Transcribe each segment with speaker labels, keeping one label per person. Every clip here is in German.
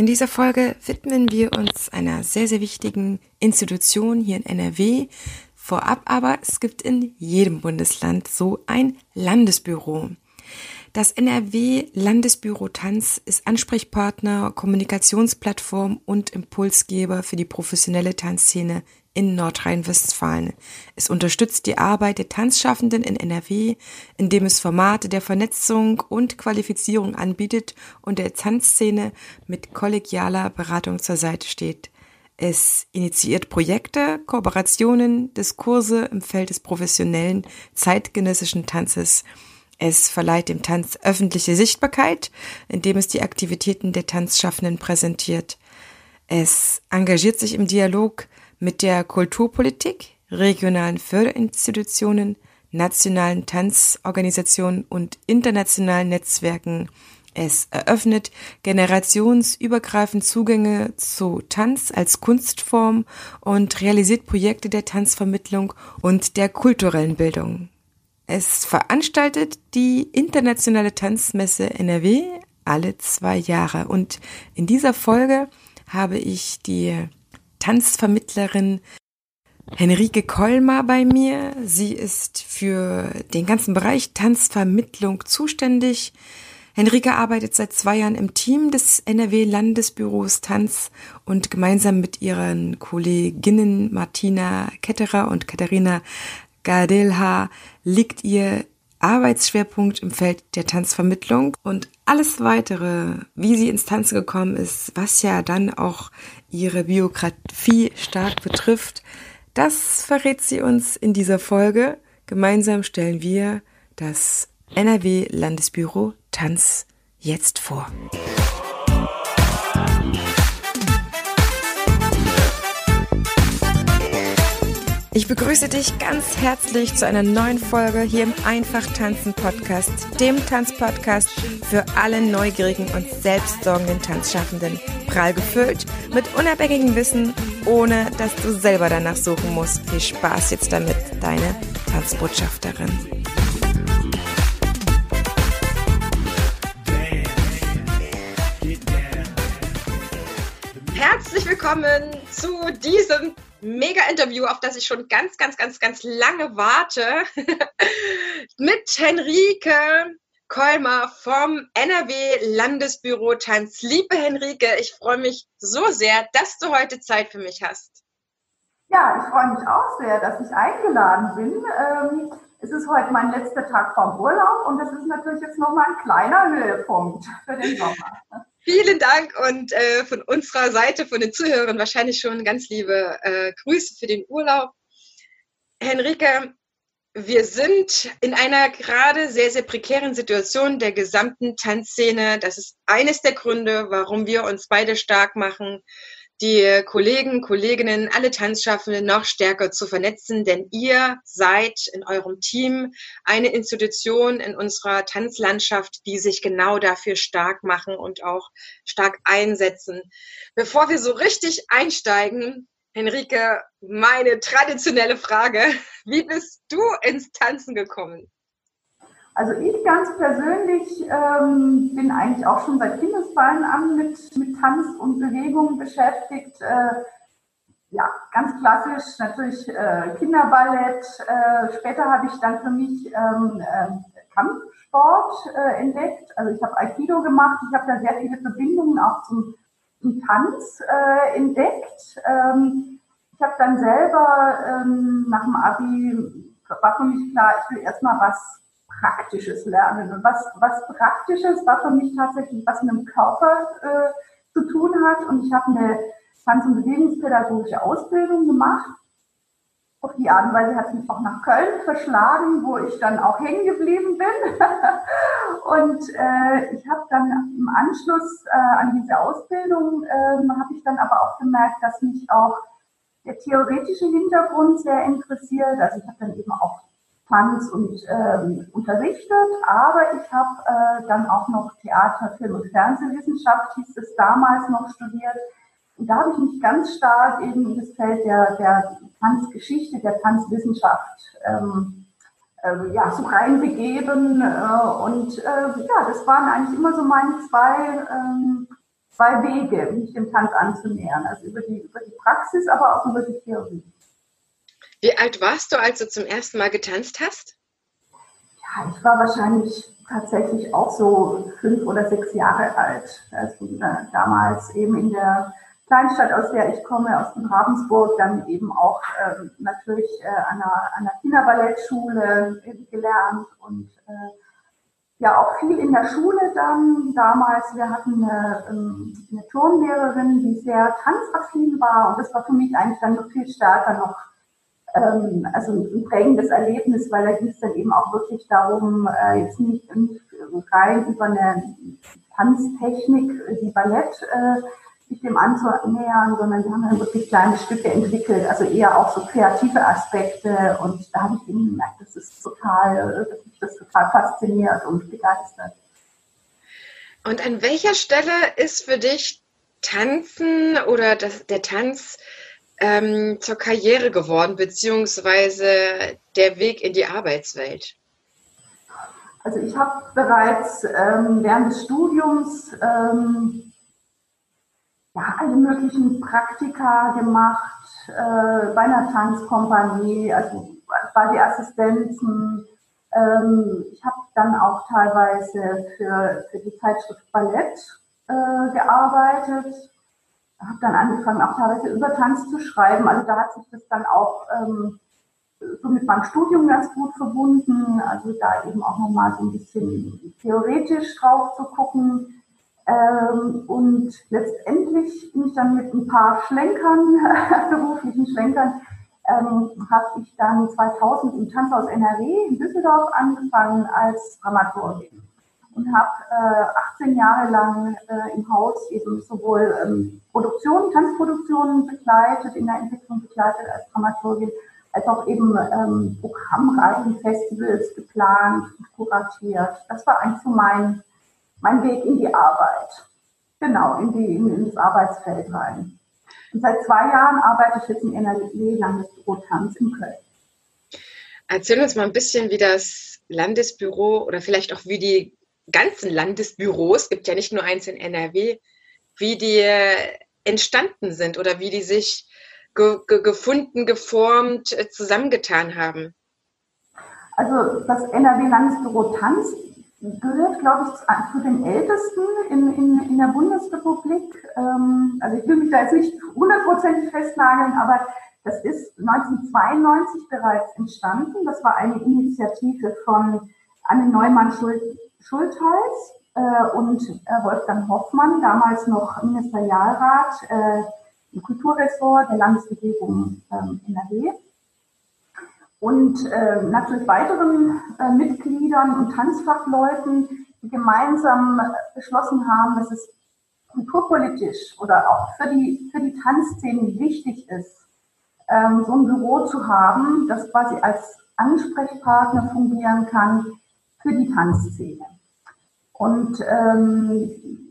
Speaker 1: In dieser Folge widmen wir uns einer sehr, sehr wichtigen Institution hier in NRW. Vorab aber, es gibt in jedem Bundesland so ein Landesbüro. Das NRW Landesbüro Tanz ist Ansprechpartner, Kommunikationsplattform und Impulsgeber für die professionelle Tanzszene in Nordrhein-Westfalen. Es unterstützt die Arbeit der Tanzschaffenden in NRW, indem es Formate der Vernetzung und Qualifizierung anbietet und der Tanzszene mit kollegialer Beratung zur Seite steht. Es initiiert Projekte, Kooperationen, Diskurse im Feld des professionellen zeitgenössischen Tanzes es verleiht dem Tanz öffentliche Sichtbarkeit, indem es die Aktivitäten der Tanzschaffenden präsentiert. Es engagiert sich im Dialog mit der Kulturpolitik, regionalen Förderinstitutionen, nationalen Tanzorganisationen und internationalen Netzwerken. Es eröffnet generationsübergreifend Zugänge zu Tanz als Kunstform und realisiert Projekte der Tanzvermittlung und der kulturellen Bildung. Es veranstaltet die internationale Tanzmesse NRW alle zwei Jahre. Und in dieser Folge habe ich die Tanzvermittlerin Henrike Kolmar bei mir. Sie ist für den ganzen Bereich Tanzvermittlung zuständig. Henrike arbeitet seit zwei Jahren im Team des NRW Landesbüros Tanz und gemeinsam mit ihren Kolleginnen Martina Ketterer und Katharina Gardelha liegt ihr Arbeitsschwerpunkt im Feld der Tanzvermittlung und alles weitere, wie sie ins Tanzen gekommen ist, was ja dann auch ihre Biografie stark betrifft, das verrät sie uns in dieser Folge. Gemeinsam stellen wir das NRW Landesbüro Tanz jetzt vor. Ich begrüße dich ganz herzlich zu einer neuen Folge hier im Einfach Tanzen Podcast, dem Tanzpodcast für alle neugierigen und selbstsorgenden Tanzschaffenden. Prall gefüllt mit unabhängigem Wissen, ohne dass du selber danach suchen musst. Viel Spaß jetzt damit, deine Tanzbotschafterin. Herzlich willkommen zu diesem Mega-Interview, auf das ich schon ganz, ganz, ganz, ganz lange warte, mit Henrike Kolmer vom NRW Landesbüro Tanz. Liebe Henrike, ich freue mich so sehr, dass du heute Zeit für mich hast.
Speaker 2: Ja, ich freue mich auch sehr, dass ich eingeladen bin. Ähm, es ist heute mein letzter Tag vom Urlaub und das ist natürlich jetzt nochmal ein kleiner Höhepunkt für den Sommer.
Speaker 1: Vielen Dank und äh, von unserer Seite, von den Zuhörern wahrscheinlich schon ganz liebe äh, Grüße für den Urlaub. Henrike, wir sind in einer gerade sehr, sehr prekären Situation der gesamten Tanzszene. Das ist eines der Gründe, warum wir uns beide stark machen, die Kollegen, Kolleginnen, alle Tanzschaffenden noch stärker zu vernetzen, denn ihr seid in eurem Team eine Institution in unserer Tanzlandschaft, die sich genau dafür stark machen und auch stark einsetzen. Bevor wir so richtig einsteigen, Henrike, meine traditionelle Frage, wie bist du ins Tanzen gekommen?
Speaker 2: Also ich ganz persönlich ähm, bin eigentlich auch schon seit Kindesbeinen an mit, mit Tanz und Bewegung beschäftigt. Äh, ja, ganz klassisch natürlich äh, Kinderballett. Äh, später habe ich dann für mich ähm, äh, Kampfsport äh, entdeckt. Also ich habe Aikido gemacht. Ich habe da sehr viele Verbindungen auch zum, zum Tanz äh, entdeckt. Ähm, ich habe dann selber ähm, nach dem Abi war für mich klar, ich will erstmal was praktisches Lernen. Und was, was Praktisches war für mich tatsächlich, was mit dem Körper äh, zu tun hat. Und ich habe eine Tanz- und Bewegungspädagogische Ausbildung gemacht. Auf die Art und Weise hat es mich auch nach Köln verschlagen, wo ich dann auch hängen geblieben bin. und äh, ich habe dann im Anschluss äh, an diese Ausbildung, äh, habe ich dann aber auch gemerkt, dass mich auch der theoretische Hintergrund sehr interessiert. Also ich habe dann eben auch Tanz und ähm, unterrichtet, aber ich habe äh, dann auch noch Theater, Film und Fernsehwissenschaft, hieß es damals noch studiert. Und da habe ich mich ganz stark eben in das Feld der, der Tanzgeschichte, der Tanzwissenschaft ähm, äh, ja, so reinbegeben. Äh, und äh, ja, das waren eigentlich immer so meine zwei ähm, zwei Wege, mich dem Tanz anzunähern. Also über die, über die Praxis, aber auch über die Theorie.
Speaker 1: Wie alt warst du, als du zum ersten Mal getanzt hast?
Speaker 2: Ja, ich war wahrscheinlich tatsächlich auch so fünf oder sechs Jahre alt. Also äh, damals eben in der Kleinstadt, aus der ich komme, aus dem Ravensburg, dann eben auch äh, natürlich äh, an, einer, an einer Kinderballettschule gelernt und äh, ja auch viel in der Schule dann damals. Wir hatten eine, ähm, eine Turnlehrerin, die sehr tanzaffin war und das war für mich eigentlich dann noch viel stärker noch ähm, also ein prägendes Erlebnis, weil da ging es dann eben auch wirklich darum, äh, jetzt nicht, nicht rein über eine Tanztechnik wie Ballett äh, sich dem anzunähern, sondern wir haben dann wirklich kleine Stücke entwickelt, also eher auch so kreative Aspekte und da habe ich eben gemerkt, das ist total, dass mich das total fasziniert und begeistert.
Speaker 1: Und an welcher Stelle ist für dich Tanzen oder das, der Tanz ähm, zur Karriere geworden, beziehungsweise der Weg in die Arbeitswelt?
Speaker 2: Also ich habe bereits ähm, während des Studiums ähm, ja, alle möglichen Praktika gemacht, äh, bei einer Tanzkompanie, also bei die Assistenzen. Ähm, ich habe dann auch teilweise für, für die Zeitschrift Ballett äh, gearbeitet, habe dann angefangen, auch teilweise über Tanz zu schreiben. Also da hat sich das dann auch ähm, so mit meinem Studium ganz gut verbunden. Also da eben auch nochmal so ein bisschen theoretisch drauf zu gucken ähm, und letztendlich bin ich dann mit ein paar Schlenkern, beruflichen Schlenkern, ähm, habe ich dann 2000 im Tanzhaus NRW in Düsseldorf angefangen als Dramaturgin und habe äh, 18 Jahre lang äh, im Haus eben sowohl ähm, Produktionen, Tanzproduktionen begleitet, in der Entwicklung begleitet als Dramaturgin, als auch eben ähm, Programmreihen, Festivals geplant und kuratiert. Das war eigentlich so mein mein Weg in die Arbeit. Genau, in, die, in, in das Arbeitsfeld rein. Und seit zwei Jahren arbeite ich jetzt im NRW-Landesbüro Tanz in Köln.
Speaker 1: Erzähl uns mal ein bisschen, wie das Landesbüro oder vielleicht auch wie die ganzen Landesbüros, es gibt ja nicht nur eins in NRW, wie die entstanden sind oder wie die sich ge ge gefunden, geformt, äh, zusammengetan haben.
Speaker 2: Also das NRW-Landesbüro Tanz gehört, glaube ich, zu den ältesten in, in, in der Bundesrepublik. Ähm, also ich will mich da jetzt nicht hundertprozentig festnageln, aber das ist 1992 bereits entstanden. Das war eine Initiative von Anne Neumann-Schultheiß äh, und äh, Wolfgang Hoffmann, damals noch Ministerialrat äh, im Kulturressort der Landesregierung ähm, NRW und äh, natürlich weiteren äh, Mitgliedern und Tanzfachleuten, die gemeinsam beschlossen haben, dass es kulturpolitisch oder auch für die, für die Tanzszene wichtig ist, ähm, so ein Büro zu haben, das quasi als Ansprechpartner fungieren kann für die Tanzszene. Und ähm,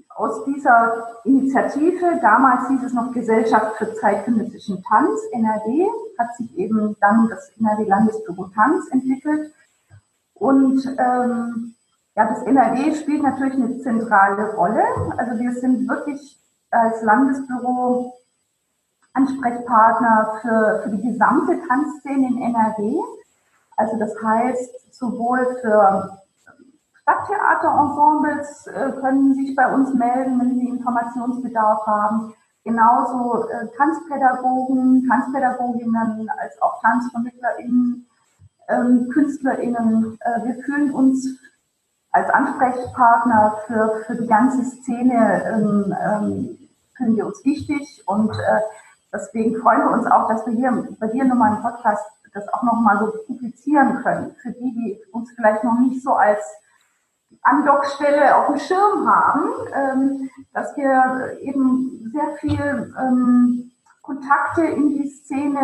Speaker 2: aus dieser Initiative, damals hieß es noch Gesellschaft für zeitgenössischen Tanz, NRW, hat sich eben dann das NRW Landesbüro Tanz entwickelt. Und ähm, ja, das NRW spielt natürlich eine zentrale Rolle. Also wir sind wirklich als Landesbüro Ansprechpartner für, für die gesamte Tanzszene in NRW. Also das heißt sowohl für Stadttheaterensembles äh, können sich bei uns melden, wenn sie Informationsbedarf haben. Genauso äh, Tanzpädagogen, Tanzpädagoginnen als auch TanzvermittlerInnen, ähm, KünstlerInnen. Äh, wir fühlen uns als Ansprechpartner für, für die ganze Szene, ähm, ähm, fühlen wir uns wichtig und äh, deswegen freuen wir uns auch, dass wir hier bei dir nochmal im Podcast das auch nochmal so publizieren können. Für die, die uns vielleicht noch nicht so als Andockstelle auf dem Schirm haben, ähm, dass wir eben sehr viel ähm, Kontakte in die Szene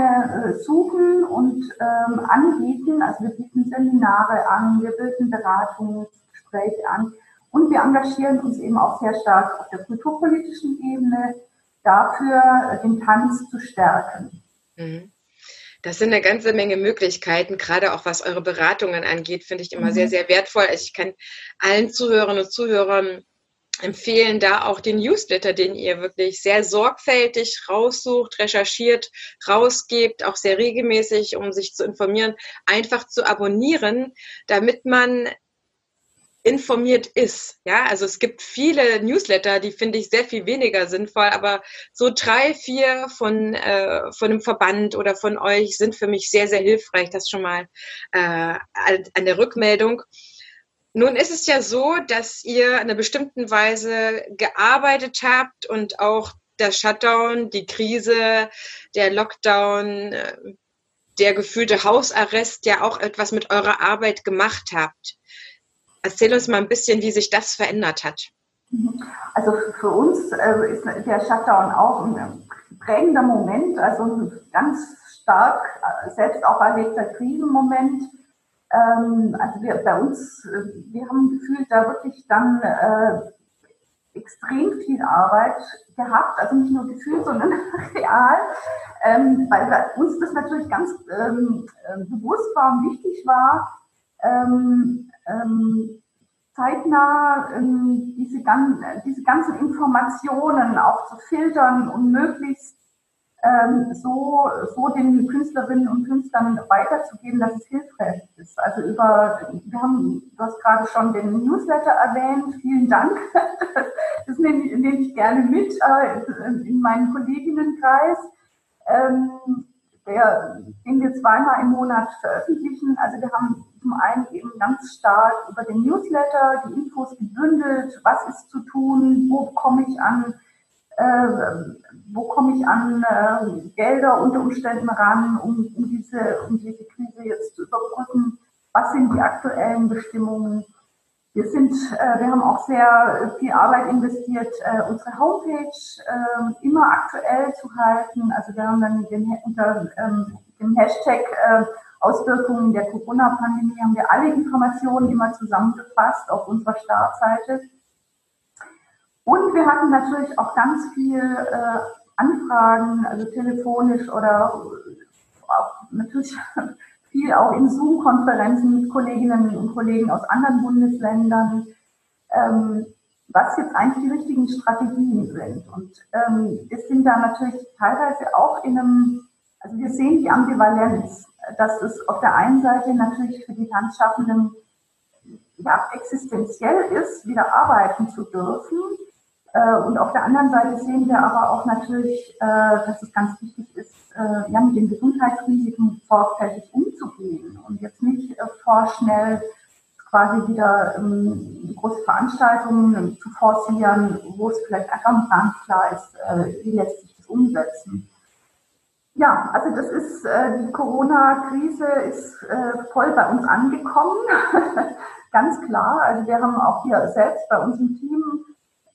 Speaker 2: äh, suchen und ähm, anbieten. Also wir bieten Seminare an, wir bilden Beratungsgespräche an und wir engagieren uns eben auch sehr stark auf der kulturpolitischen Ebene dafür, den Tanz zu stärken.
Speaker 1: Mhm. Das sind eine ganze Menge Möglichkeiten, gerade auch was eure Beratungen angeht, finde ich immer mhm. sehr, sehr wertvoll. Also ich kann allen Zuhörerinnen und Zuhörern empfehlen da auch den Newsletter, den ihr wirklich sehr sorgfältig raussucht, recherchiert, rausgebt, auch sehr regelmäßig, um sich zu informieren, einfach zu abonnieren, damit man informiert ist. Ja, also es gibt viele Newsletter, die finde ich sehr viel weniger sinnvoll, aber so drei, vier von, äh, von einem Verband oder von euch sind für mich sehr, sehr hilfreich. Das schon mal äh, an der Rückmeldung. Nun ist es ja so, dass ihr in einer bestimmten Weise gearbeitet habt und auch der Shutdown, die Krise, der Lockdown, äh, der gefühlte Hausarrest ja auch etwas mit eurer Arbeit gemacht habt. Erzähl uns mal ein bisschen, wie sich das verändert hat.
Speaker 2: Also für uns äh, ist der Shutdown auch ein prägender Moment, also ein ganz stark äh, selbst auch erlebter Krisenmoment ähm, also wir bei uns, äh, wir haben gefühlt da wirklich dann äh, extrem viel Arbeit gehabt, also nicht nur gefühlt, sondern real, ähm, weil uns das natürlich ganz ähm, äh, bewusst war und wichtig war, ähm, ähm, zeitnah ähm, diese, diese ganzen Informationen auch zu filtern und möglichst ähm, so, so den Künstlerinnen und Künstlern weiterzugeben, dass es hilfreich ist. Also über, wir haben, du hast gerade schon den Newsletter erwähnt, vielen Dank. Das nehme, nehme ich gerne mit äh, in meinen Kolleginnenkreis. Ähm, der, den wir zweimal im Monat veröffentlichen. Also wir haben zum einen eben ganz stark über den Newsletter die Infos gebündelt, was ist zu tun, wo komme ich an äh, wo komme ich an äh, Gelder unter Umständen ran, um, um, diese, um diese Krise jetzt zu überbrücken? Was sind die aktuellen Bestimmungen? Wir sind, äh, wir haben auch sehr viel Arbeit investiert, äh, unsere Homepage äh, immer aktuell zu halten. Also wir haben dann den, unter ähm, dem Hashtag äh, Auswirkungen der Corona-Pandemie haben wir alle Informationen immer zusammengefasst auf unserer Startseite. Und wir hatten natürlich auch ganz viel äh, Anfragen, also telefonisch oder auch natürlich viel auch in Zoom-Konferenzen mit Kolleginnen und Kollegen aus anderen Bundesländern, ähm, was jetzt eigentlich die richtigen Strategien sind. Und ähm, wir sind da natürlich teilweise auch in einem, also wir sehen die Ambivalenz, dass es auf der einen Seite natürlich für die Tanzschaffenden ja, existenziell ist, wieder arbeiten zu dürfen. Äh, und auf der anderen Seite sehen wir aber auch natürlich, äh, dass es ganz wichtig ist, äh, ja, mit den Gesundheitsrisiken sorgfältig umzugehen und jetzt nicht vorschnell quasi wieder ähm, große Veranstaltungen zu forcieren, wo es vielleicht einfach nicht klar ist, wie lässt sich das umsetzen. Ja, also das ist, die Corona-Krise ist voll bei uns angekommen, ganz klar. Also wir haben auch hier selbst bei uns im Team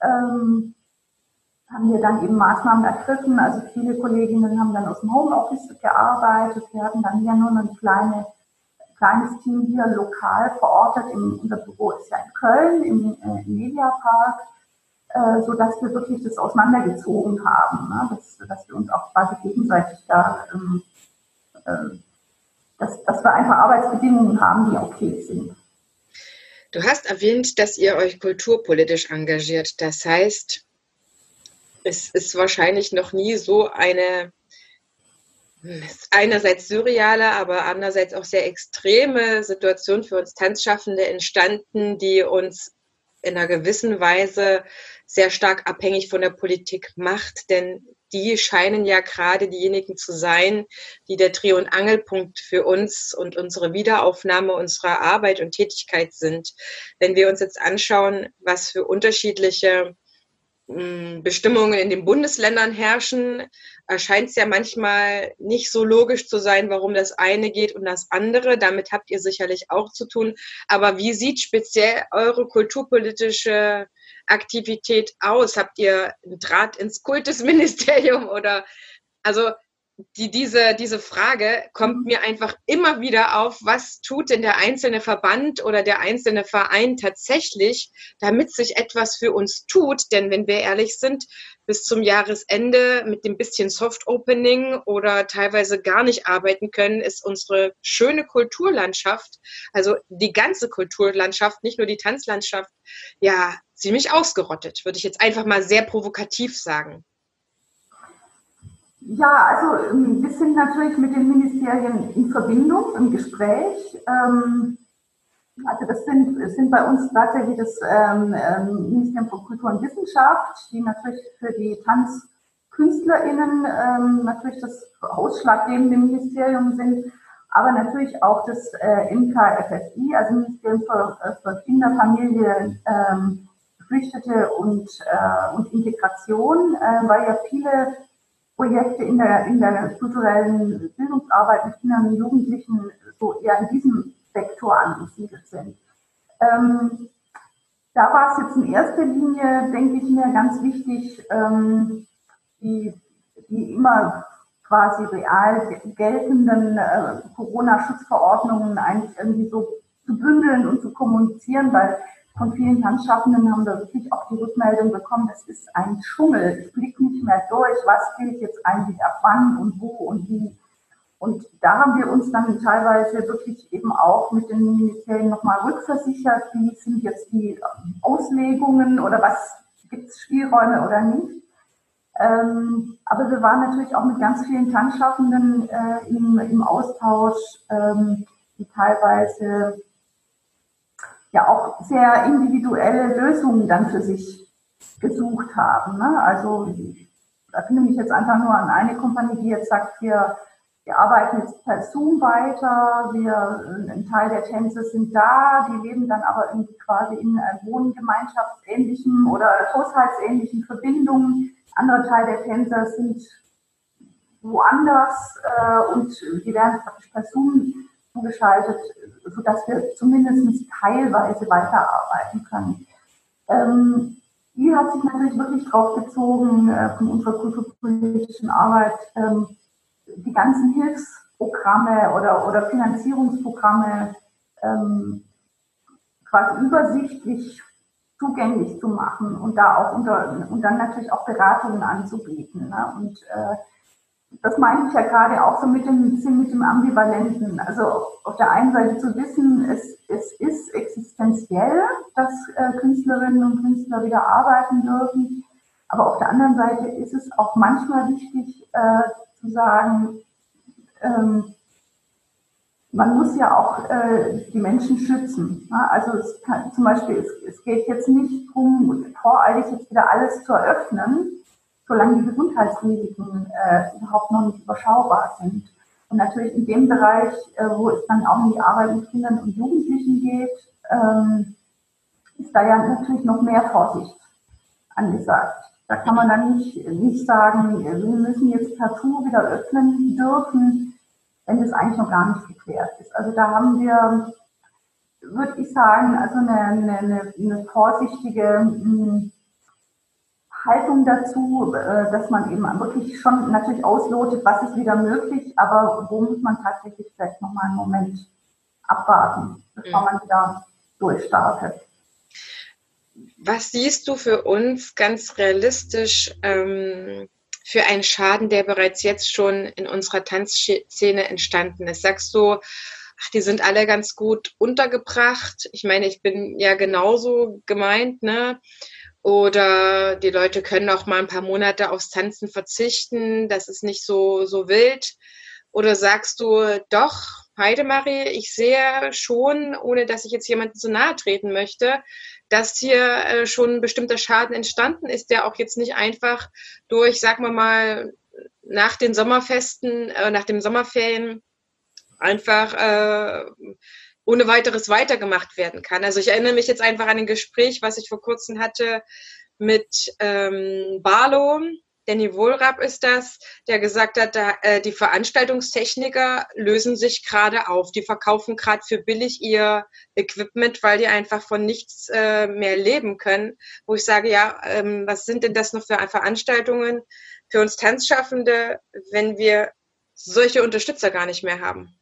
Speaker 2: ähm, haben wir dann eben Maßnahmen ergriffen. Also viele Kolleginnen haben dann aus dem Homeoffice gearbeitet. Wir hatten dann hier nur ein kleine, kleines Team hier lokal verortet. Im, unser Büro ist ja in Köln, im, äh, im Mediapark, äh, so dass wir wirklich das auseinandergezogen haben, ne? dass, dass wir uns auch quasi gegenseitig da, ähm, äh, dass, dass wir einfach Arbeitsbedingungen haben, die okay sind.
Speaker 1: Du hast erwähnt, dass ihr euch kulturpolitisch engagiert. Das heißt, es ist wahrscheinlich noch nie so eine einerseits surreale, aber andererseits auch sehr extreme Situation für uns Tanzschaffende entstanden, die uns in einer gewissen Weise sehr stark abhängig von der Politik macht. Denn die scheinen ja gerade diejenigen zu sein, die der Dreh- und Angelpunkt für uns und unsere Wiederaufnahme unserer Arbeit und Tätigkeit sind. Wenn wir uns jetzt anschauen, was für unterschiedliche Bestimmungen in den Bundesländern herrschen, erscheint es ja manchmal nicht so logisch zu sein, warum das eine geht und das andere. Damit habt ihr sicherlich auch zu tun. Aber wie sieht speziell eure kulturpolitische Aktivität aus? Habt ihr einen Draht ins Kultusministerium oder also die, diese, diese Frage kommt mhm. mir einfach immer wieder auf, was tut denn der einzelne Verband oder der einzelne Verein tatsächlich, damit sich etwas für uns tut? Denn wenn wir ehrlich sind, bis zum Jahresende mit dem bisschen Soft Opening oder teilweise gar nicht arbeiten können, ist unsere schöne Kulturlandschaft, also die ganze Kulturlandschaft, nicht nur die Tanzlandschaft, ja, ziemlich ausgerottet, würde ich jetzt einfach mal sehr provokativ sagen.
Speaker 2: Ja, also ähm, wir sind natürlich mit den Ministerien in Verbindung, im Gespräch. Ähm, also das sind, sind bei uns tatsächlich das ähm, Ministerium für Kultur und Wissenschaft, die natürlich für die TanzkünstlerInnen natürlich das ausschlaggebende Ministerium sind, aber natürlich auch das äh, MKFFI, also Ministerium für, äh, Kinder, Familie, Geflüchtete und, äh, und Integration, weil ja viele Projekte in der, in der kulturellen Bildungsarbeit mit Kindern und Jugendlichen so eher in diesem Sektor angesiedelt sind. Ähm, da war es jetzt in erster Linie, denke ich mir, ganz wichtig, ähm, die, die immer quasi real geltenden äh, Corona-Schutzverordnungen eigentlich irgendwie so zu bündeln und zu kommunizieren, weil von vielen Tanzschaffenden haben wir wirklich auch die Rückmeldung bekommen, das ist ein Schummel. Ich blicke nicht mehr durch, was gilt jetzt eigentlich ab wann und wo und wie. Und da haben wir uns dann teilweise wirklich eben auch mit den Ministerien nochmal rückversichert, wie sind jetzt die Auslegungen oder was gibt es Spielräume oder nicht. Ähm, aber wir waren natürlich auch mit ganz vielen Tanzschaffenden äh, im, im Austausch, ähm, die teilweise ja auch sehr individuelle Lösungen dann für sich gesucht haben. Ne? Also ich erinnere mich jetzt einfach nur an eine Kompanie, die jetzt sagt, wir, wir arbeiten jetzt per Zoom weiter, wir, ein Teil der Tänze sind da, die leben dann aber irgendwie quasi in wohngemeinschaftsähnlichen oder haushaltsähnlichen Verbindungen. Anderer Teil der Tänzer sind woanders äh, und die werden praktisch per Zoom zugeschaltet, sodass wir zumindest teilweise weiterarbeiten können. Ähm, die hat sich natürlich wirklich drauf gezogen äh, von unserer kulturpolitischen Arbeit, ähm, die ganzen Hilfsprogramme oder, oder Finanzierungsprogramme ähm, quasi übersichtlich zugänglich zu machen und da auch unter, und dann natürlich auch Beratungen anzubieten. Ne? Und äh, das meine ich ja gerade auch so mit dem, mit dem Ambivalenten. Also auf der einen Seite zu wissen, es, es ist existenziell, dass äh, Künstlerinnen und Künstler wieder arbeiten dürfen. Aber auf der anderen Seite ist es auch manchmal wichtig äh, zu sagen, ähm, man muss ja auch äh, die Menschen schützen. Ne? Also es kann, zum Beispiel, es, es geht jetzt nicht darum, voreilig jetzt wieder alles zu eröffnen, solange die Gesundheitsrisiken äh, überhaupt noch nicht überschaubar sind. Und natürlich in dem Bereich, äh, wo es dann auch in die Arbeit mit Kindern und Jugendlichen geht, ähm, ist da ja natürlich noch mehr Vorsicht angesagt. Da kann man dann nicht, nicht sagen, wir müssen jetzt partout wieder öffnen dürfen, wenn das eigentlich noch gar nicht geklärt ist. Also da haben wir, würde ich sagen, also eine, eine, eine vorsichtige hm, Haltung dazu, äh, dass man eben wirklich schon natürlich auslotet, was ist wieder möglich, aber wo muss man tatsächlich vielleicht nochmal einen Moment abwarten, bevor mhm. man wieder durchstartet.
Speaker 1: Was siehst du für uns ganz realistisch ähm, für einen Schaden, der bereits jetzt schon in unserer Tanzszene entstanden ist? Sagst du, ach, die sind alle ganz gut untergebracht? Ich meine, ich bin ja genauso gemeint, ne? Oder die Leute können auch mal ein paar Monate aufs Tanzen verzichten, das ist nicht so, so wild. Oder sagst du, doch, Heidemarie, ich sehe schon, ohne dass ich jetzt jemandem zu nahe treten möchte, dass hier äh, schon ein bestimmter Schaden entstanden ist, der auch jetzt nicht einfach durch, sagen wir mal, nach den Sommerfesten, äh, nach dem Sommerferien einfach äh, ohne weiteres weitergemacht werden kann. Also ich erinnere mich jetzt einfach an ein Gespräch, was ich vor kurzem hatte mit ähm, Barlow, Danny Wohlrab ist das, der gesagt hat, da, äh, die Veranstaltungstechniker lösen sich gerade auf. Die verkaufen gerade für billig ihr Equipment, weil die einfach von nichts äh, mehr leben können. Wo ich sage, ja, ähm, was sind denn das noch für Veranstaltungen für uns Tanzschaffende, wenn wir solche Unterstützer gar nicht mehr haben?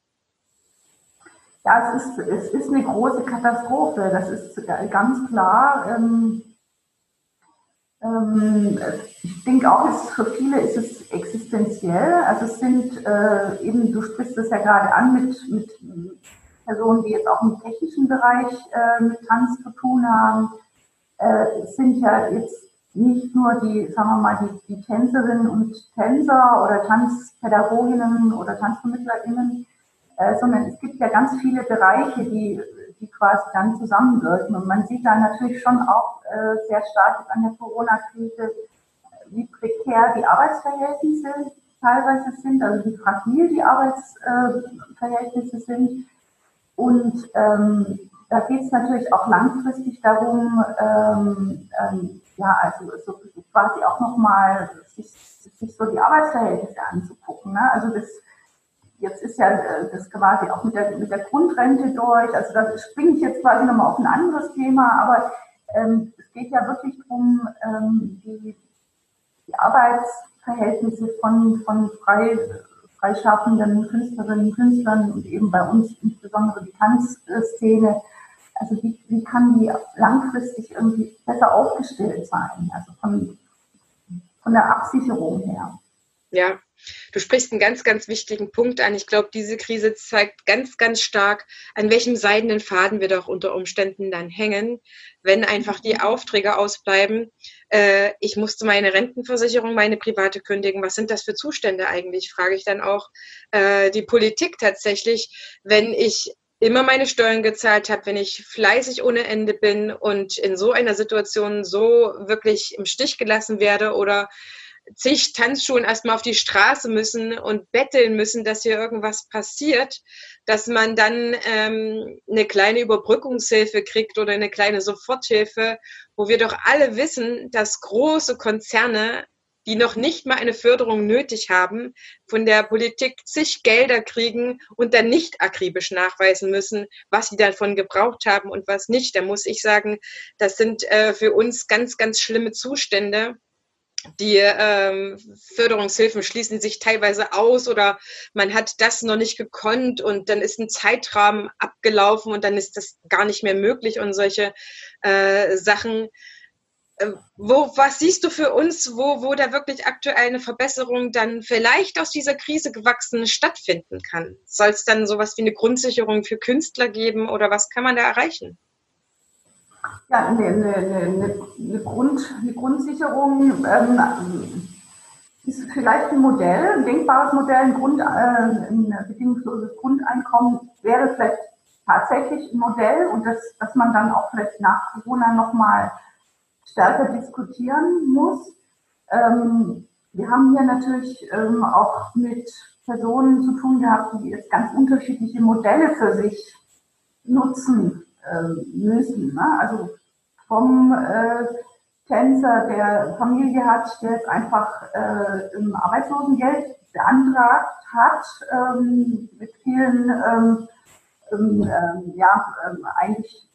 Speaker 2: Ja, es ist, es ist eine große Katastrophe. Das ist ganz klar. Ähm, Ähm, ich denke auch, es, für viele ist es existenziell. Also es sind äh, eben, du sprichst es ja gerade an mit, mit Personen, die jetzt auch im technischen Bereich äh, mit Tanz zu tun haben. Äh, es sind ja jetzt nicht nur die, sagen wir mal, die, die Tänzerinnen und Tänzer oder Tanzpädagoginnen oder TanzvermittlerInnen, äh, sondern es gibt ja ganz viele Bereiche, die die quasi dann zusammenwirken. Und man sieht da natürlich schon auch äh, sehr stark an der Corona-Krise, wie prekär die Arbeitsverhältnisse teilweise sind, also wie fragil die Arbeitsverhältnisse äh, sind. Und ähm, da geht es natürlich auch langfristig darum, ähm, ähm, ja, also so quasi auch nochmal sich, sich so die Arbeitsverhältnisse anzugucken. Ne? Also das Jetzt ist ja äh, das quasi auch mit der, mit der Grundrente durch. Also da springe ich jetzt quasi nochmal auf ein anderes Thema, aber ähm, es geht ja wirklich darum, ähm, die, die Arbeitsverhältnisse von, von frei, freischaffenden Künstlerinnen und Künstlern und eben bei uns insbesondere die Tanzszene, also wie, wie kann die langfristig irgendwie besser aufgestellt sein, also von, von der Absicherung her.
Speaker 1: Ja, du sprichst einen ganz, ganz wichtigen Punkt an. Ich glaube, diese Krise zeigt ganz, ganz stark, an welchem seidenen Faden wir doch unter Umständen dann hängen, wenn einfach die Aufträge ausbleiben. Äh, ich musste meine Rentenversicherung, meine private kündigen. Was sind das für Zustände eigentlich? Frage ich dann auch äh, die Politik tatsächlich, wenn ich immer meine Steuern gezahlt habe, wenn ich fleißig ohne Ende bin und in so einer Situation so wirklich im Stich gelassen werde oder zig Tanzschulen erstmal auf die Straße müssen und betteln müssen, dass hier irgendwas passiert, dass man dann ähm, eine kleine Überbrückungshilfe kriegt oder eine kleine Soforthilfe, wo wir doch alle wissen, dass große Konzerne, die noch nicht mal eine Förderung nötig haben, von der Politik zig Gelder kriegen und dann nicht akribisch nachweisen müssen, was sie davon gebraucht haben und was nicht. Da muss ich sagen, das sind äh, für uns ganz, ganz schlimme Zustände die ähm, Förderungshilfen schließen sich teilweise aus oder man hat das noch nicht gekonnt und dann ist ein Zeitrahmen abgelaufen und dann ist das gar nicht mehr möglich und solche äh, Sachen. Äh, wo, was siehst du für uns, wo, wo da wirklich aktuell eine Verbesserung dann vielleicht aus dieser Krise gewachsen stattfinden kann? Soll es dann sowas wie eine Grundsicherung für Künstler geben oder was kann man da erreichen?
Speaker 2: Ja, eine, eine, eine, eine, Grund, eine Grundsicherung ähm, ist vielleicht ein Modell, ein denkbares Modell, ein, Grund, äh, ein bedingungsloses Grundeinkommen wäre vielleicht tatsächlich ein Modell und das, dass man dann auch vielleicht nach Corona nochmal stärker diskutieren muss. Ähm, wir haben hier natürlich ähm, auch mit Personen zu tun gehabt, die jetzt ganz unterschiedliche Modelle für sich nutzen müssen. Ne? Also vom äh, Tänzer, der Familie hat, der jetzt einfach äh, im Arbeitslosengeld beantragt hat, ähm, mit vielen, ähm, ähm, ähm ja, ähm, eigentlich,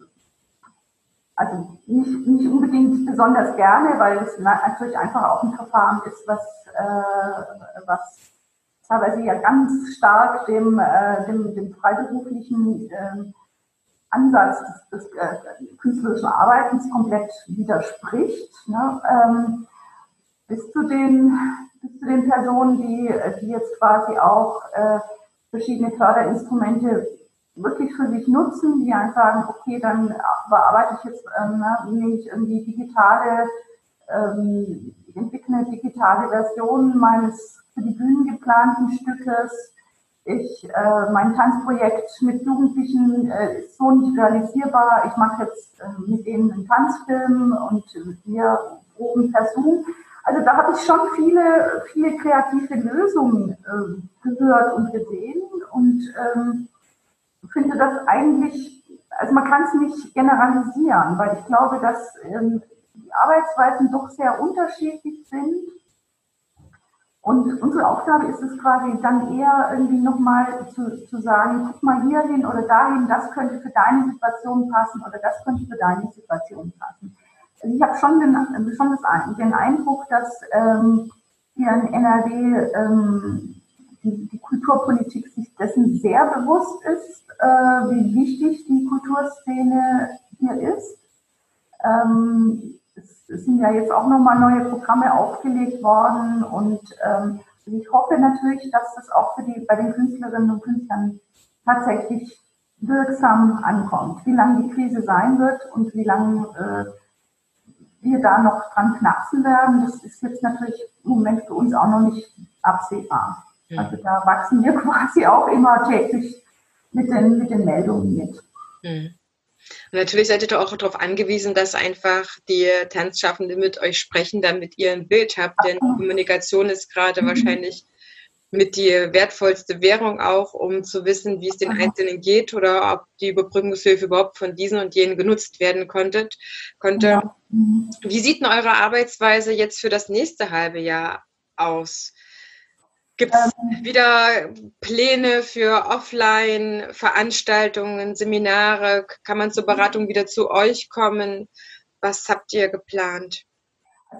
Speaker 2: also nicht, nicht unbedingt besonders gerne, weil es natürlich einfach auch ein Verfahren ist, was, äh, was teilweise ja ganz stark dem, äh, dem, dem freiberuflichen Ansatz des, des äh, künstlerischen Arbeitens komplett widerspricht. Ne? Ähm, bis, zu den, bis zu den Personen, die, die jetzt quasi auch äh, verschiedene Förderinstrumente wirklich für sich nutzen, die einfach sagen, okay, dann bearbeite ich jetzt, ähm, ne, nehme ich irgendwie digitale, ähm, entwickle eine digitale Version meines für die Bühnen geplanten Stückes, ich, äh, mein Tanzprojekt mit Jugendlichen äh, ist so nicht realisierbar. Ich mache jetzt äh, mit denen einen Tanzfilm und wir proben per Zoom. Also da habe ich schon viele, viele kreative Lösungen äh, gehört und gesehen und ähm, finde das eigentlich, also man kann es nicht generalisieren, weil ich glaube, dass ähm, die Arbeitsweisen doch sehr unterschiedlich sind und unsere Aufgabe ist es quasi dann eher irgendwie nochmal zu, zu sagen, guck mal hier hin oder dahin, das könnte für deine Situation passen oder das könnte für deine Situation passen. Also ich habe schon den, schon das, den Eindruck, dass ähm, hier in NRW ähm, die, die Kulturpolitik sich dessen sehr bewusst ist, äh, wie wichtig die Kulturszene hier ist. Ähm, es, sind ja jetzt auch nochmal neue Programme aufgelegt worden und ähm, ich hoffe natürlich, dass das auch für die, bei den Künstlerinnen und Künstlern tatsächlich wirksam ankommt. Wie lange die Krise sein wird und wie lange äh, wir da noch dran knapsen werden, das ist jetzt natürlich im Moment für uns auch noch nicht absehbar. Ja. Also da wachsen wir quasi auch immer täglich mit den, mit den Meldungen mit.
Speaker 1: Mhm. Und natürlich seid ihr auch darauf angewiesen, dass einfach die Tanzschaffenden mit euch sprechen, damit ihr ein Bild habt, denn Kommunikation ist gerade mhm. wahrscheinlich mit die wertvollste Währung auch, um zu wissen, wie es den Einzelnen geht oder ob die Überbrückungshilfe überhaupt von diesen und jenen genutzt werden konnte. konnte. Mhm. Wie sieht denn eure Arbeitsweise jetzt für das nächste halbe Jahr aus? Gibt es wieder Pläne für Offline-Veranstaltungen, Seminare? Kann man zur Beratung wieder zu euch kommen? Was habt ihr geplant?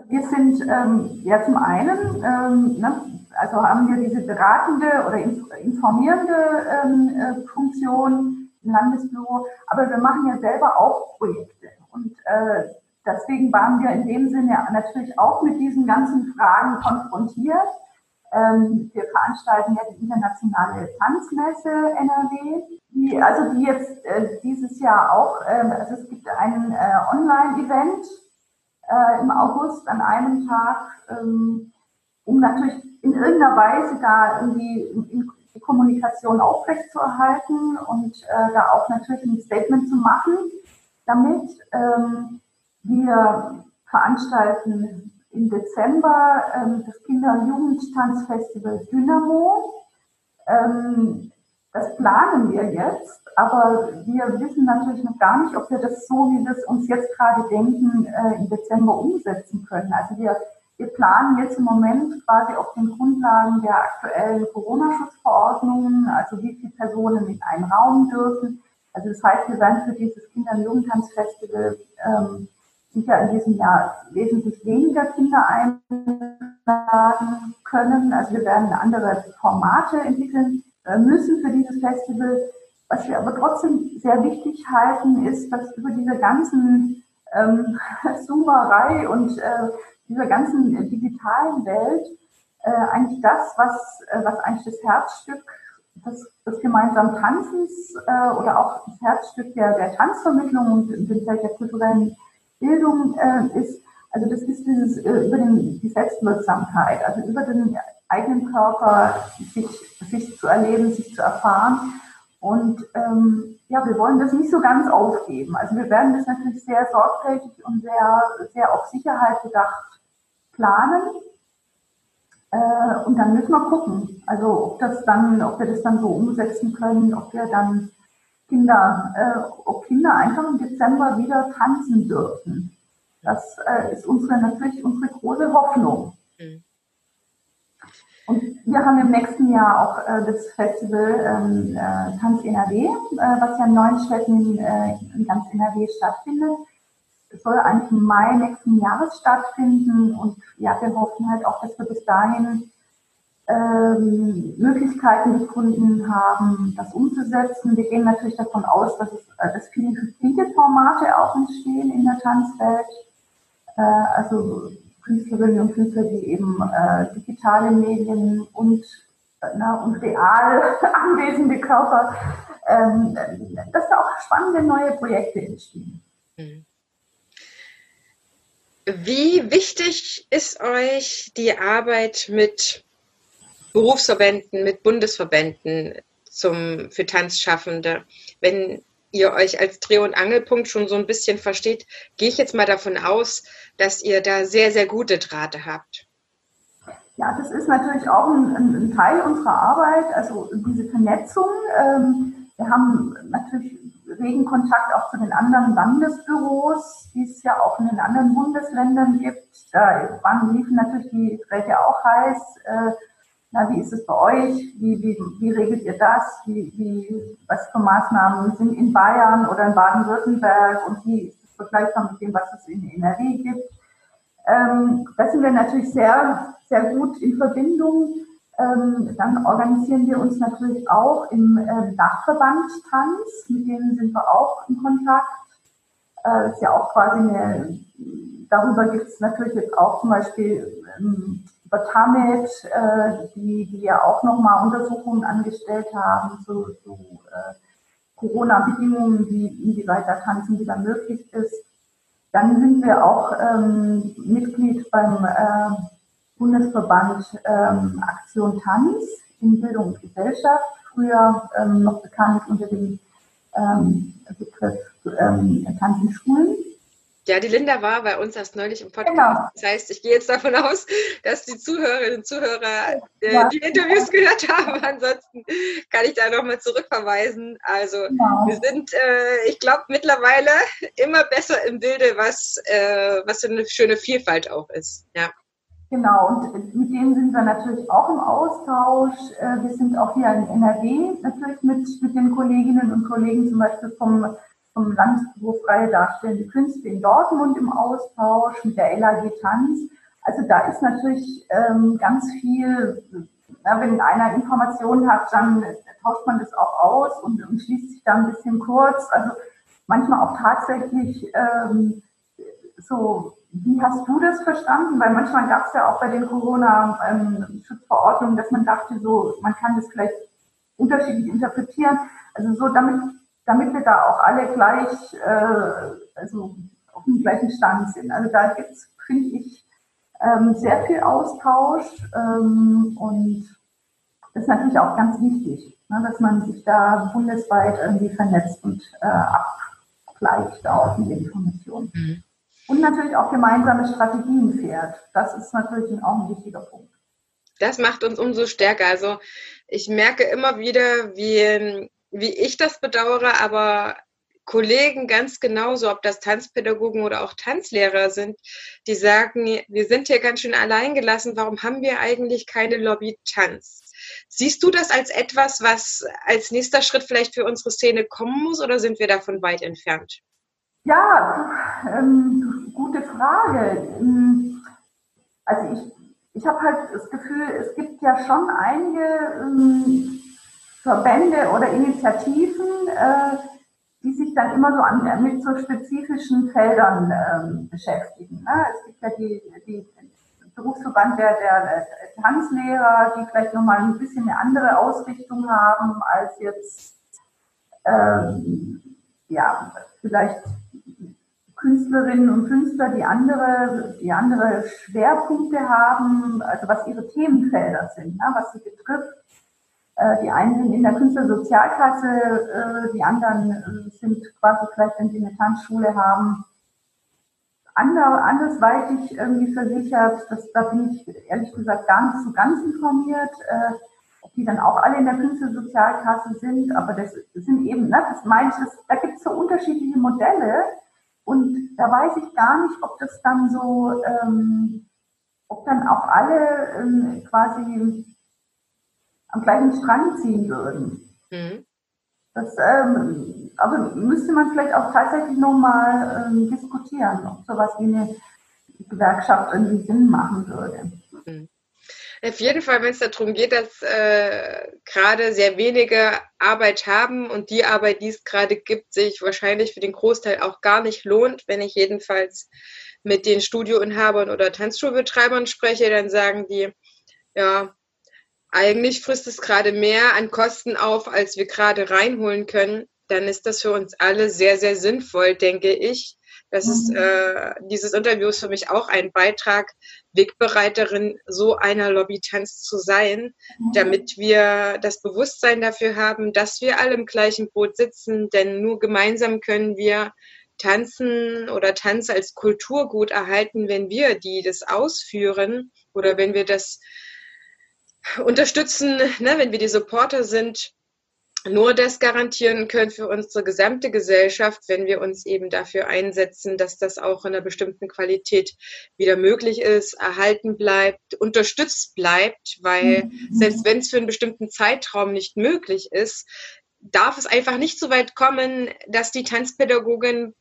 Speaker 2: Wir sind ähm, ja zum einen, ähm, ne, also haben wir diese beratende oder informierende ähm, äh, Funktion im Landesbüro, aber wir machen ja selber auch Projekte. Und äh, deswegen waren wir in dem Sinne natürlich auch mit diesen ganzen Fragen konfrontiert. Ähm, wir veranstalten ja die internationale Tanzmesse NRW, die, also die jetzt äh, dieses Jahr auch, ähm, also es gibt ein äh, Online-Event äh, im August an einem Tag, ähm, um natürlich in irgendeiner Weise da irgendwie die Kommunikation aufrechtzuerhalten und äh, da auch natürlich ein Statement zu machen, damit ähm, wir veranstalten im Dezember ähm, das Kinder- und Jugendtanzfestival Dynamo. Ähm, das planen wir jetzt, aber wir wissen natürlich noch gar nicht, ob wir das so, wie wir es uns jetzt gerade denken, äh, im Dezember umsetzen können. Also wir, wir planen jetzt im Moment quasi auf den Grundlagen der aktuellen Corona-Schutzverordnungen, also wie viele Personen in einen Raum dürfen. Also das heißt, wir werden für dieses Kinder- und Jugendtanzfestival ähm, sicher in diesem Jahr wesentlich weniger Kinder einladen können. Also wir werden andere Formate entwickeln äh, müssen für dieses Festival. Was wir aber trotzdem sehr wichtig halten, ist, dass über diese ganzen ähm, Zoomerei und äh, dieser ganzen digitalen Welt äh, eigentlich das, was, äh, was eigentlich das Herzstück des, des gemeinsamen Tanzens äh, oder auch das Herzstück der, der Tanzvermittlung und der kulturellen Bildung äh, ist, also das ist dieses äh, über den, die Selbstwirksamkeit, also über den eigenen Körper sich, sich zu erleben, sich zu erfahren. Und ähm, ja, wir wollen das nicht so ganz aufgeben. Also wir werden das natürlich sehr sorgfältig und sehr, sehr auf Sicherheit bedacht planen. Äh, und dann müssen wir gucken, also ob das dann, ob wir das dann so umsetzen können, ob wir dann Kinder, äh, ob Kinder einfach im Dezember wieder tanzen dürfen. Das äh, ist unsere, natürlich unsere große Hoffnung. Mhm. Und wir haben im nächsten Jahr auch äh, das Festival ähm, äh, Tanz NRW, äh, was ja in neun Städten äh, in ganz NRW stattfindet. Es soll eigentlich im Mai nächsten Jahres stattfinden und ja, wir hoffen halt auch, dass wir bis dahin ähm, Möglichkeiten gefunden haben, das umzusetzen. Wir gehen natürlich davon aus, dass, äh, dass viele hybride Formate auch entstehen in der Tanzwelt. Äh, also Künstlerinnen und Künstler, die eben äh, digitale Medien und, äh, na, und real anwesende Körper, ähm, dass da auch spannende neue Projekte entstehen. Mhm.
Speaker 1: Wie wichtig ist euch die Arbeit mit Berufsverbänden, mit Bundesverbänden zum, für Tanzschaffende. Wenn ihr euch als Dreh- und Angelpunkt schon so ein bisschen versteht, gehe ich jetzt mal davon aus, dass ihr da sehr, sehr gute Drahte habt.
Speaker 2: Ja, das ist natürlich auch ein, ein Teil unserer Arbeit, also diese Vernetzung. Ähm, wir haben natürlich regen Kontakt auch zu den anderen Landesbüros, die es ja auch in den anderen Bundesländern gibt. Da waren, liefen natürlich die Drähte auch heiß. Äh, na, wie ist es bei euch? Wie, wie, wie regelt ihr das? Wie, wie, was für Maßnahmen sind in Bayern oder in Baden-Württemberg und wie ist es vergleichbar mit dem, was es in NRW gibt? Ähm, da sind wir natürlich sehr, sehr gut in Verbindung. Ähm, dann organisieren wir uns natürlich auch im äh, Dachverband Tanz, mit denen sind wir auch in Kontakt. äh, ist ja auch quasi eine, darüber gibt es natürlich jetzt auch zum Beispiel ähm, TAMED, äh, die, die ja auch nochmal Untersuchungen angestellt haben zu, zu äh, Corona-Bedingungen, wie inwieweit da Tanzen wieder möglich ist. Dann sind wir auch ähm, Mitglied beim äh, Bundesverband ähm, Aktion Tanz in Bildung und Gesellschaft, früher ähm, noch bekannt unter dem ähm, Begriff ähm, Tanz in Schulen.
Speaker 1: Ja, die Linda war bei uns erst neulich im Podcast. Genau. Das heißt, ich gehe jetzt davon aus, dass die Zuhörerinnen und Zuhörer äh, ja. die Interviews gehört haben. Ansonsten kann ich da nochmal zurückverweisen. Also genau. wir sind, äh, ich glaube, mittlerweile immer besser im Bilde, was, äh, was für eine schöne Vielfalt auch ist. Ja.
Speaker 2: Genau, und mit denen sind wir natürlich auch im Austausch. Äh, wir sind auch hier in NRW natürlich mit, mit den Kolleginnen und Kollegen zum Beispiel vom, vom Landesbüro Freie Darstellende Künste in Dortmund im Austausch mit der LAG Tanz. Also da ist natürlich ähm, ganz viel, na, wenn einer Informationen hat, dann tauscht man das auch aus und, und schließt sich da ein bisschen kurz. Also manchmal auch tatsächlich ähm, so wie hast du das verstanden? Weil manchmal gab es ja auch bei den Corona-Schutzverordnungen, dass man dachte, so, man kann das vielleicht unterschiedlich interpretieren. Also so, damit, damit wir da auch alle gleich, äh, also auf dem gleichen Stand sind. Also da gibt es, finde ich, ähm, sehr viel Austausch ähm, und das ist natürlich auch ganz wichtig, ne, dass man sich da bundesweit irgendwie vernetzt und äh, abgleicht auch mit Informationen. Mhm und natürlich auch gemeinsame Strategien fährt. Das ist natürlich auch ein wichtiger Punkt.
Speaker 1: Das macht uns umso stärker. Also ich merke immer wieder, wie, wie ich das bedauere, aber Kollegen ganz genauso, ob das Tanzpädagogen oder auch Tanzlehrer sind, die sagen, wir sind hier ganz schön alleingelassen, warum haben wir eigentlich keine Lobby Tanz? Siehst du das als etwas, was als nächster Schritt vielleicht für unsere Szene kommen muss oder sind wir davon weit entfernt?
Speaker 2: Ja, ähm, gute Frage. Ähm, also ich, ich habe halt das Gefühl, es gibt ja schon einige ähm, Verbände oder Initiativen, äh, die sich dann immer so an, mit so spezifischen Feldern ähm, beschäftigen. Ne? Es gibt ja die, die Berufsverband der, der Tanzlehrer, die vielleicht nochmal ein bisschen eine andere Ausrichtung haben als jetzt ähm, ja, vielleicht Künstlerinnen und Künstler, die andere, die andere Schwerpunkte haben, also was ihre Themenfelder sind, ne, was sie betrifft. Äh, die einen sind in der Künstlersozialkasse, äh, die anderen äh, sind quasi vielleicht, wenn sie eine Tanzschule haben, ander, andersweitig irgendwie versichert. Das, da bin ich ehrlich gesagt gar nicht so ganz informiert, ob die dann auch alle in der Künstlersozialkasse sind. Aber das sind eben, ne, das meine ich, das, da gibt es so unterschiedliche Modelle. Und da weiß ich gar nicht, ob das dann so, ähm, ob dann auch alle ähm, quasi am gleichen Strang ziehen würden. Mhm. Das ähm, aber müsste man vielleicht auch tatsächlich nochmal ähm, diskutieren, ob sowas wie eine Gewerkschaft irgendwie Sinn machen würde. Mhm.
Speaker 1: Auf jeden Fall, wenn es darum geht, dass äh, gerade sehr wenige Arbeit haben und die Arbeit, die es gerade gibt, sich wahrscheinlich für den Großteil auch gar nicht lohnt. Wenn ich jedenfalls mit den Studioinhabern oder Tanzschulbetreibern spreche, dann sagen die, ja, eigentlich frisst es gerade mehr an Kosten auf, als wir gerade reinholen können. Dann ist das für uns alle sehr, sehr sinnvoll, denke ich, das ist, mhm. äh, dieses Interview ist für mich auch ein Beitrag, Wegbereiterin so einer Lobbytanz zu sein, mhm. damit wir das Bewusstsein dafür haben, dass wir alle im gleichen Boot sitzen, denn nur gemeinsam können wir Tanzen oder Tanz als Kulturgut erhalten, wenn wir die das ausführen oder wenn wir das unterstützen, ne, wenn wir die Supporter sind nur das garantieren können für unsere gesamte Gesellschaft, wenn wir uns eben dafür einsetzen, dass das auch in einer bestimmten Qualität wieder möglich ist, erhalten bleibt, unterstützt bleibt, weil mhm. selbst wenn es für einen bestimmten Zeitraum nicht möglich ist, darf es einfach nicht so weit kommen, dass die Tanzpädagogin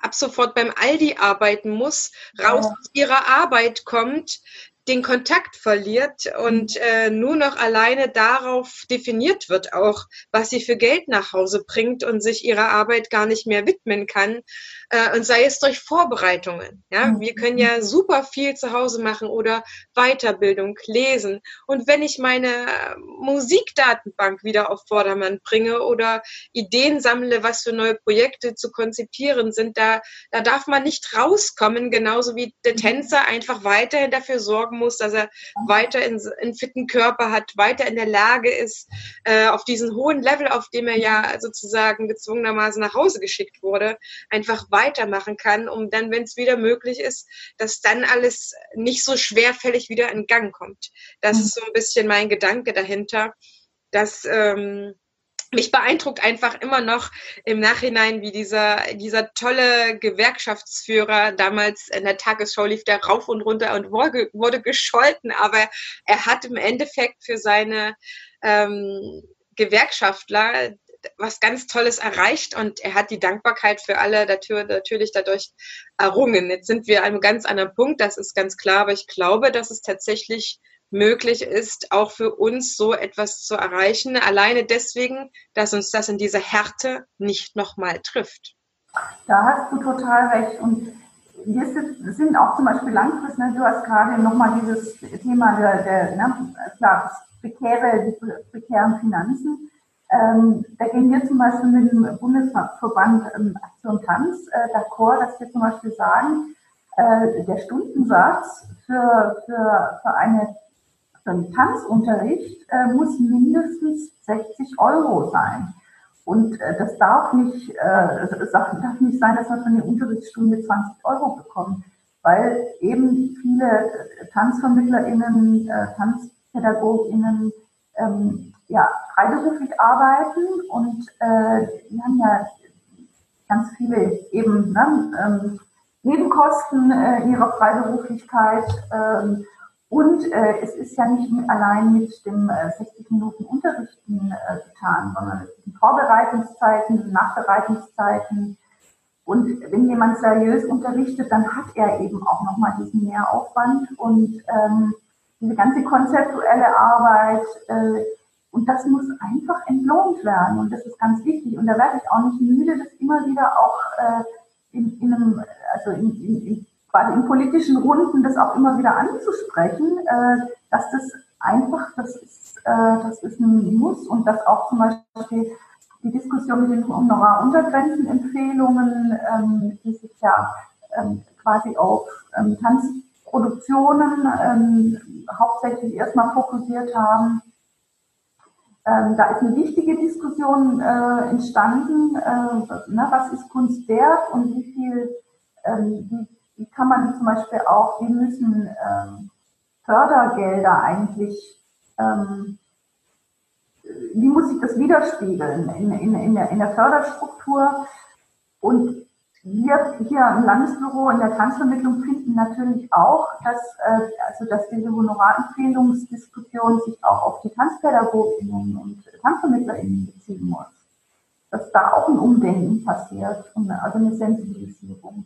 Speaker 1: ab sofort beim Aldi arbeiten muss, raus ja. aus ihrer Arbeit kommt, den Kontakt verliert und mhm. äh, nur noch alleine darauf definiert wird, auch was sie für Geld nach Hause bringt und sich ihrer Arbeit gar nicht mehr widmen kann. Äh, und sei es durch Vorbereitungen. Ja, mhm. wir können ja super viel zu Hause machen oder Weiterbildung lesen. Und wenn ich meine Musikdatenbank wieder auf Vordermann bringe oder Ideen sammle, was für neue Projekte zu konzipieren sind, da, da darf man nicht rauskommen, genauso wie der mhm. Tänzer einfach weiterhin dafür sorgen muss, dass er weiter in, einen fitten Körper hat, weiter in der Lage ist, äh, auf diesen hohen Level, auf dem er ja sozusagen gezwungenermaßen nach Hause geschickt wurde, einfach weitermachen kann, um dann, wenn es wieder möglich ist, dass dann alles nicht so schwerfällig wieder in Gang kommt. Das mhm. ist so ein bisschen mein Gedanke dahinter, dass ähm, mich beeindruckt einfach immer noch im Nachhinein, wie dieser, dieser tolle Gewerkschaftsführer damals in der Tagesschau lief, der rauf und runter und wurde, gescholten, aber er hat im Endeffekt für seine ähm, Gewerkschaftler was ganz Tolles erreicht und er hat die Dankbarkeit für alle natürlich dadurch errungen. Jetzt sind wir an einem ganz anderen Punkt, das ist ganz klar, aber ich glaube, dass es tatsächlich möglich ist, auch für uns so etwas zu erreichen. Alleine deswegen, dass uns das in dieser Härte nicht nochmal trifft.
Speaker 2: Da hast du total recht. Und wir sind auch zum Beispiel langfristig, ne, du hast gerade nochmal dieses Thema der, der ne, klar, prekäre, die prekären Finanzen. Ähm, da gehen wir zum Beispiel mit dem Bundesverband ähm, Aktion Tanz äh, d'accord, dass wir zum Beispiel sagen, äh, der Stundensatz für, für, für eine für einen Tanzunterricht äh, muss mindestens 60 Euro sein. Und äh, das darf nicht, äh, darf nicht sein, dass man für eine Unterrichtsstunde 20 Euro bekommt, weil eben viele äh, TanzvermittlerInnen, äh, TanzpädagogInnen ähm, ja, freiberuflich arbeiten und äh, die haben ja ganz viele eben ne, ähm, Nebenkosten äh, ihrer Freiberuflichkeit. Ähm, und äh, es ist ja nicht allein mit dem äh, 60 Minuten Unterrichten äh, getan, sondern es sind Vorbereitungszeiten, Nachbereitungszeiten. Und wenn jemand seriös unterrichtet, dann hat er eben auch nochmal diesen Mehraufwand und ähm, diese ganze konzeptuelle Arbeit. Äh, und das muss einfach entlohnt werden. Und das ist ganz wichtig. Und da werde ich auch nicht müde, das immer wieder auch äh, in, in einem, also in, in, in quasi in politischen Runden das auch immer wieder anzusprechen, äh, dass das einfach, das ist, äh, das ist ein Muss und dass auch zum Beispiel die Diskussion mit den Honoraruntergrenzenempfehlungen, ähm, die sich ja ähm, quasi auf ähm, Tanzproduktionen ähm, hauptsächlich erstmal fokussiert haben. Ähm, da ist eine wichtige Diskussion äh, entstanden, äh, ne, was ist Kunst wert und wie viel, ähm, wie wie kann man zum Beispiel auch, wie müssen ähm, Fördergelder eigentlich, ähm, wie muss sich das widerspiegeln in, in, in, der, in der Förderstruktur? Und wir hier im Landesbüro in der Tanzvermittlung finden natürlich auch, dass, äh, also dass diese Honorarempfehlungsdiskussion sich auch auf die Tanzpädagoginnen und TanzvermittlerInnen beziehen muss. Dass da auch ein Umdenken passiert, also eine Sensibilisierung.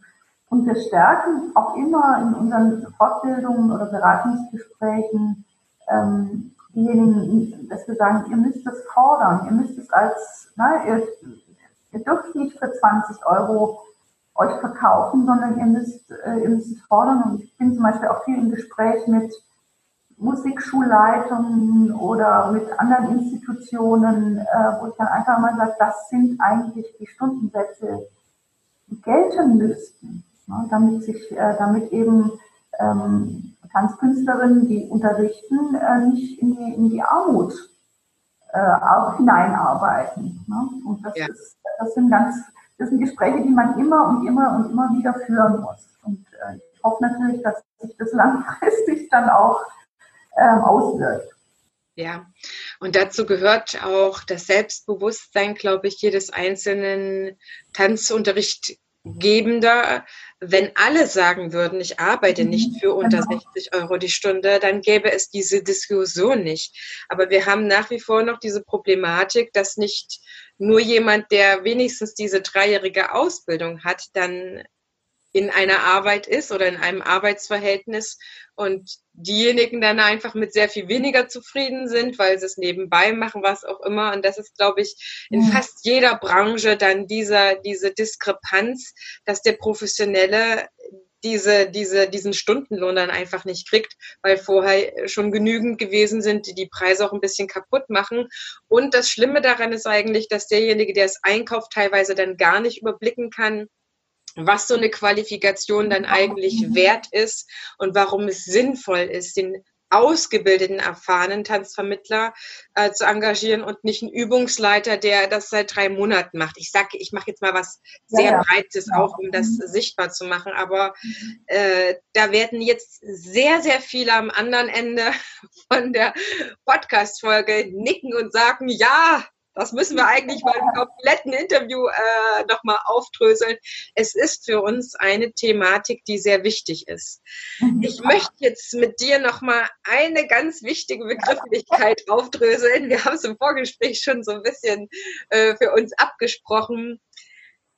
Speaker 2: Und wir stärken auch immer in unseren Fortbildungen oder Beratungsgesprächen ähm, diejenigen, dass wir sagen, ihr müsst es fordern, ihr müsst es als, na, ihr, ihr dürft nicht für 20 Euro euch verkaufen, sondern ihr müsst, äh, ihr müsst es fordern. Und ich bin zum Beispiel auch viel im Gespräch mit Musikschulleitungen oder mit anderen Institutionen, äh, wo ich dann einfach mal sage, das sind eigentlich die Stundensätze, die gelten müssten ne, damit sich, äh, damit eben ähm, Tanzkünstlerinnen, die unterrichten, äh, nicht in die, in die Armut äh, auch hineinarbeiten. Ne? Und das, ja. ist, das sind ganz, das sind Gespräche, die man immer und immer und immer wieder führen muss. Und äh, ich hoffe natürlich, dass sich das langfristig dann auch ähm, auswirkt.
Speaker 1: Ja, und dazu gehört auch das Selbstbewusstsein, glaube ich, jedes einzelnen Tanzunterrichtgebender, wenn alle sagen würden, ich arbeite mhm. nicht für unter genau. 60 Euro die Stunde, dann gäbe es diese Diskussion nicht. Aber wir haben nach wie vor noch diese Problematik, dass nicht nur jemand, der wenigstens diese dreijährige Ausbildung hat, dann in einer Arbeit ist oder in einem Arbeitsverhältnis und diejenigen dann einfach mit sehr viel weniger zufrieden sind, weil sie es nebenbei machen, was auch immer. Und das ist, glaube ich, in fast jeder Branche dann dieser, diese Diskrepanz, dass der Professionelle diese, diese, diesen Stundenlohn dann einfach nicht kriegt, weil vorher schon genügend gewesen sind, die die Preise auch ein bisschen kaputt machen. Und das Schlimme daran ist eigentlich, dass derjenige, der es einkauft, teilweise dann gar nicht überblicken kann, was so eine Qualifikation dann eigentlich wert ist und warum es sinnvoll ist, den ausgebildeten, erfahrenen Tanzvermittler äh, zu engagieren und nicht einen Übungsleiter, der das seit drei Monaten macht. Ich sage, ich mache jetzt mal was sehr ja, ja. Breites auch, um das mhm. sichtbar zu machen. Aber äh, da werden jetzt sehr, sehr viele am anderen Ende von der Podcast-Folge nicken und sagen, ja, das müssen wir eigentlich mal im kompletten Interview äh, nochmal aufdröseln. Es ist für uns eine Thematik, die sehr wichtig ist. Mhm. Ich möchte jetzt mit dir nochmal eine ganz wichtige Begrifflichkeit aufdröseln. Wir haben es im Vorgespräch schon so ein bisschen äh, für uns abgesprochen.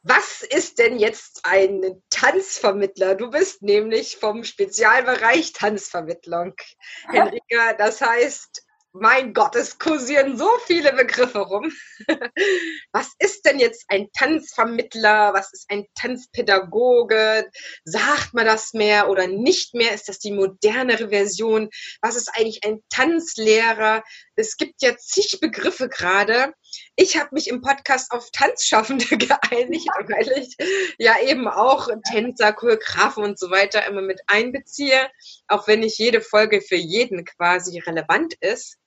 Speaker 1: Was ist denn jetzt ein Tanzvermittler? Du bist nämlich vom Spezialbereich Tanzvermittlung, Henrika. Das heißt, mein Gott, es kursieren so viele Begriffe rum. Was ist denn jetzt ein Tanzvermittler? Was ist ein Tanzpädagoge? Sagt man das mehr oder nicht mehr? Ist das die modernere Version? Was ist eigentlich ein Tanzlehrer? Es gibt ja zig Begriffe gerade. Ich habe mich im Podcast auf Tanzschaffende geeinigt, weil ich ja eben auch Tänzer, Choreografen und so weiter immer mit einbeziehe, auch wenn nicht jede Folge für jeden quasi relevant ist.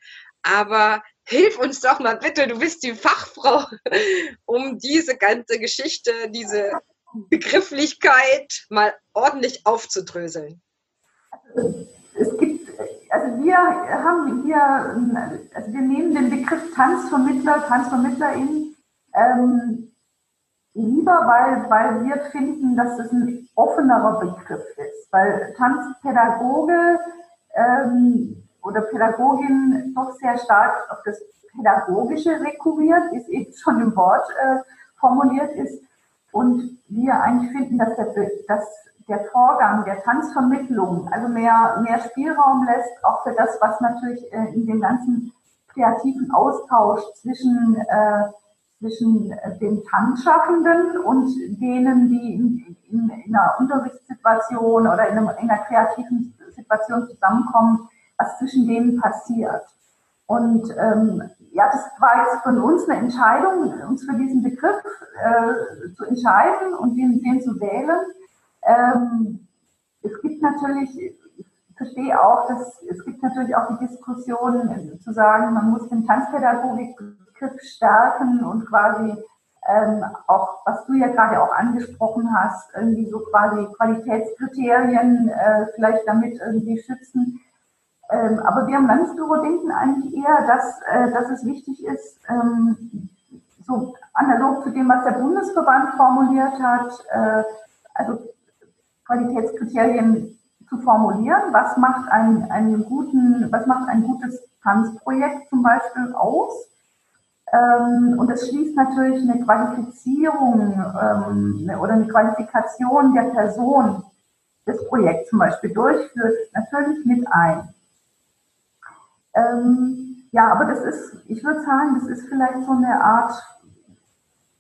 Speaker 1: Aber hilf uns doch mal bitte, du bist die Fachfrau, um diese ganze Geschichte, diese Begrifflichkeit mal ordentlich aufzudröseln.
Speaker 2: Es wir haben hier, also wir nehmen den Begriff Tanzvermittler, Tanzvermittlerin ähm, lieber, weil, weil wir finden, dass es ein offenerer Begriff ist, weil Tanzpädagoge ähm, oder Pädagogin doch sehr stark auf das Pädagogische rekurriert, ist eben schon im Wort äh, formuliert ist. Und wir eigentlich finden, dass der, dass der Vorgang der Tanzvermittlung also mehr, mehr Spielraum lässt, auch für das, was natürlich äh, in dem ganzen kreativen Austausch zwischen, äh, zwischen den Tanzschaffenden und denen, die in, in, in einer Unterrichtssituation oder in, einem, in einer kreativen Situation zusammenkommen, was zwischen denen passiert. Und ähm, ja, das war jetzt von uns eine Entscheidung, uns für diesen Begriff äh, zu entscheiden und den, den zu wählen. Ähm, es gibt natürlich, ich verstehe auch, dass es gibt natürlich auch die Diskussion zu sagen, man muss den Tanzpädagogik-Begriff stärken und quasi ähm, auch, was du ja gerade auch angesprochen hast, irgendwie so quasi Qualitätskriterien äh, vielleicht damit irgendwie schützen. Ähm, aber wir am Landesbüro denken eigentlich eher, dass, äh, dass es wichtig ist, ähm, so analog zu dem, was der Bundesverband formuliert hat, äh, also Qualitätskriterien zu formulieren. Was macht ein, einen guten, was macht ein gutes Tanzprojekt zum Beispiel aus? Ähm, und es schließt natürlich eine Qualifizierung ähm, oder eine Qualifikation der Person des Projekts zum Beispiel durchführt, natürlich mit ein. Ähm, ja, aber das ist, ich würde sagen, das ist vielleicht so eine Art,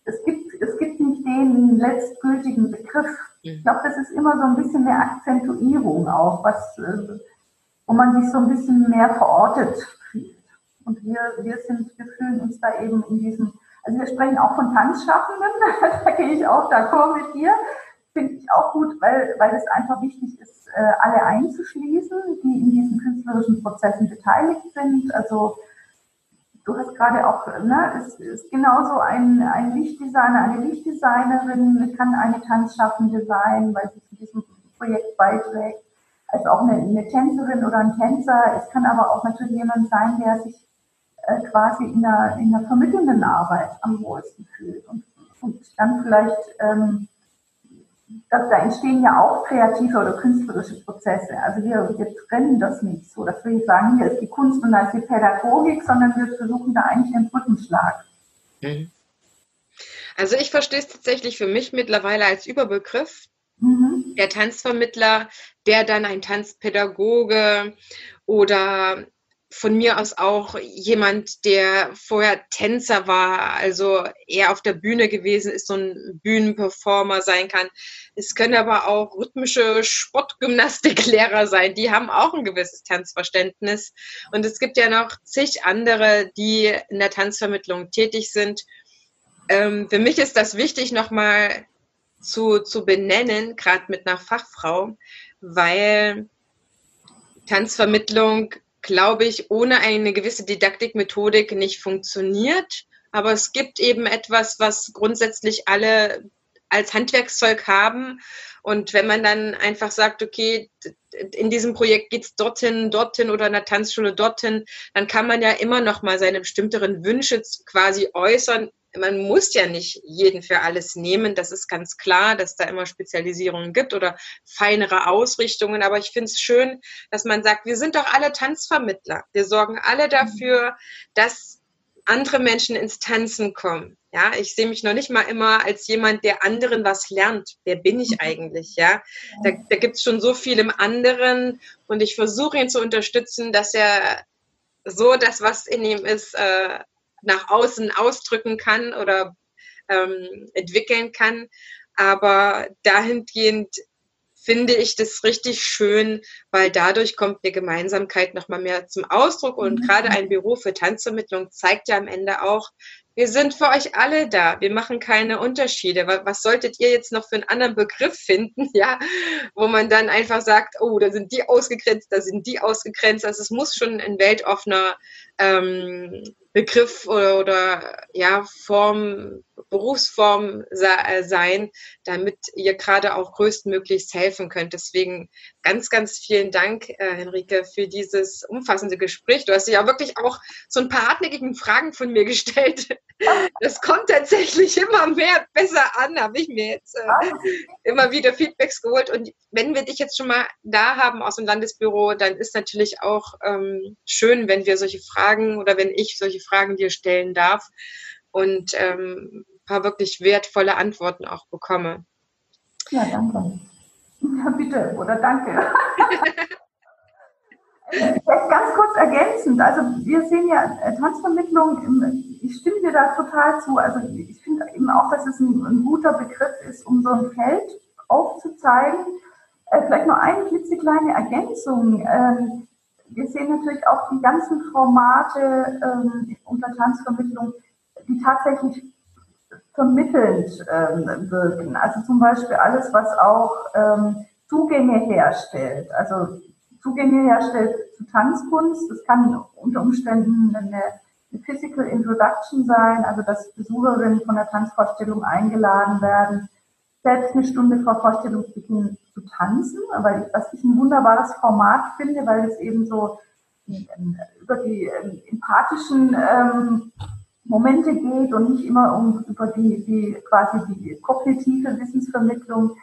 Speaker 2: es gibt, es gibt nicht den letztgültigen Begriff. Mhm. Ich glaube, das ist immer so ein bisschen eine Akzentuierung auch, was, äh, wo man sich so ein bisschen mehr verortet fühlt. Und wir, wir sind, wir fühlen uns da eben in diesem, also wir sprechen auch von Tanzschaffenden, da gehe ich auch d'accord mit dir finde ich auch gut, weil, weil es einfach wichtig ist, äh, alle einzuschließen, die in diesen künstlerischen Prozessen beteiligt sind. Also du hast gerade auch, ne, es ist genauso ein, ein Lichtdesigner, eine Lichtdesignerin kann eine Tanzschaffende sein, weil sie zu diesem Projekt beiträgt, als auch eine, eine Tänzerin oder ein Tänzer. Es kann aber auch natürlich jemand sein, der sich äh, quasi in der, in der vermittelnden Arbeit am wohlsten fühlt und, und dann vielleicht ähm, dass da entstehen ja auch kreative oder künstlerische Prozesse. Also wir, wir trennen das nicht so, dass wir sagen, hier ist die Kunst und da ist die Pädagogik, sondern wir versuchen da eigentlich einen Brückenschlag. Mhm.
Speaker 1: Also ich verstehe es tatsächlich für mich mittlerweile als Überbegriff, Mhm. Der Tanzvermittler, der dann ein Tanzpädagoge oder von mir aus auch jemand, der vorher Tänzer war, also eher auf der Bühne gewesen ist, so ein Bühnenperformer sein kann. Es können aber auch rhythmische Sportgymnastiklehrer sein, die haben auch ein gewisses Tanzverständnis. Und es gibt ja noch zig andere, die in der Tanzvermittlung tätig sind. Ähm, für mich ist das wichtig, nochmal zu, zu benennen, gerade mit einer Fachfrau, weil Tanzvermittlung glaube ich, ohne eine gewisse Didaktikmethodik nicht funktioniert. Aber es gibt eben etwas, was grundsätzlich alle als Handwerkszeug haben. Und wenn man dann einfach sagt, okay, in diesem Projekt geht's dorthin, dorthin oder in der Tanzschule dorthin, dann kann man ja immer noch mal seine bestimmteren Wünsche quasi äußern, man muss ja nicht jeden für alles nehmen. Das ist ganz klar, dass da immer Spezialisierungen gibt oder feinere Ausrichtungen. Aber ich finde es schön, dass man sagt, wir sind doch alle Tanzvermittler. Wir sorgen alle mhm. dafür, dass andere Menschen ins Tanzen kommen. Ja, ich sehe mich noch nicht mal immer als jemand, der anderen was lernt. Wer bin ich mhm. eigentlich? Ja, da, da gibt es schon so viel im anderen und ich versuche ihn zu unterstützen, dass er so das, was in ihm ist, äh, nach außen ausdrücken kann oder ähm, entwickeln kann. Aber dahingehend finde ich das richtig schön, weil dadurch kommt eine Gemeinsamkeit nochmal mehr zum Ausdruck. Und mhm. gerade ein Büro für Tanzvermittlung zeigt ja am Ende auch, wir sind für euch alle da. Wir machen keine Unterschiede. Was solltet ihr jetzt noch für einen anderen Begriff finden, ja, wo man dann einfach sagt, oh, da sind die ausgegrenzt, da sind die ausgegrenzt. Also es muss schon ein weltoffener ähm, Begriff oder, oder ja, Form, Berufsform äh, sein, damit ihr gerade auch größtmöglichst helfen könnt. Deswegen ganz, ganz vielen Dank, äh, Henrike, für dieses umfassende Gespräch. Du hast ja wirklich auch so ein paar hartnäckigen Fragen von mir gestellt. Das kommt tatsächlich immer mehr besser an, habe ich mir jetzt äh, immer wieder Feedbacks geholt. Und wenn wir dich jetzt schon mal da haben aus dem Landesbüro, dann ist natürlich auch ähm, schön, wenn wir solche Fragen oder wenn ich solche Fragen dir stellen darf und ähm, ein paar wirklich wertvolle Antworten auch bekomme.
Speaker 2: Ja, danke. Ja, bitte, oder danke. Vielleicht ganz kurz ergänzend, also wir sehen ja äh, Tanzvermittlung, ich stimme dir da total zu, also ich finde eben auch, dass es ein, ein, guter Begriff ist, um so ein Feld aufzuzeigen. Äh, vielleicht noch eine klitzekleine Ergänzung. Wir sehen natürlich auch die ganzen Formate ähm, unter Tanzvermittlung, die tatsächlich vermittelnd ähm, wirken. Also zum Beispiel alles, was auch ähm, Zugänge herstellt. Also Zugänge herstellt zu Tanzkunst. Das kann unter Umständen eine, eine Physical Introduction sein, also dass Besucherinnen von der Tanzvorstellung eingeladen werden, selbst eine Stunde vor Vorstellungsbeginn zu tanzen, weil was ich ein wunderbares Format finde, weil es eben so ähm, über die ähm, empathischen ähm, Momente geht und nicht immer um über die, die quasi die kognitive Wissensvermittlung.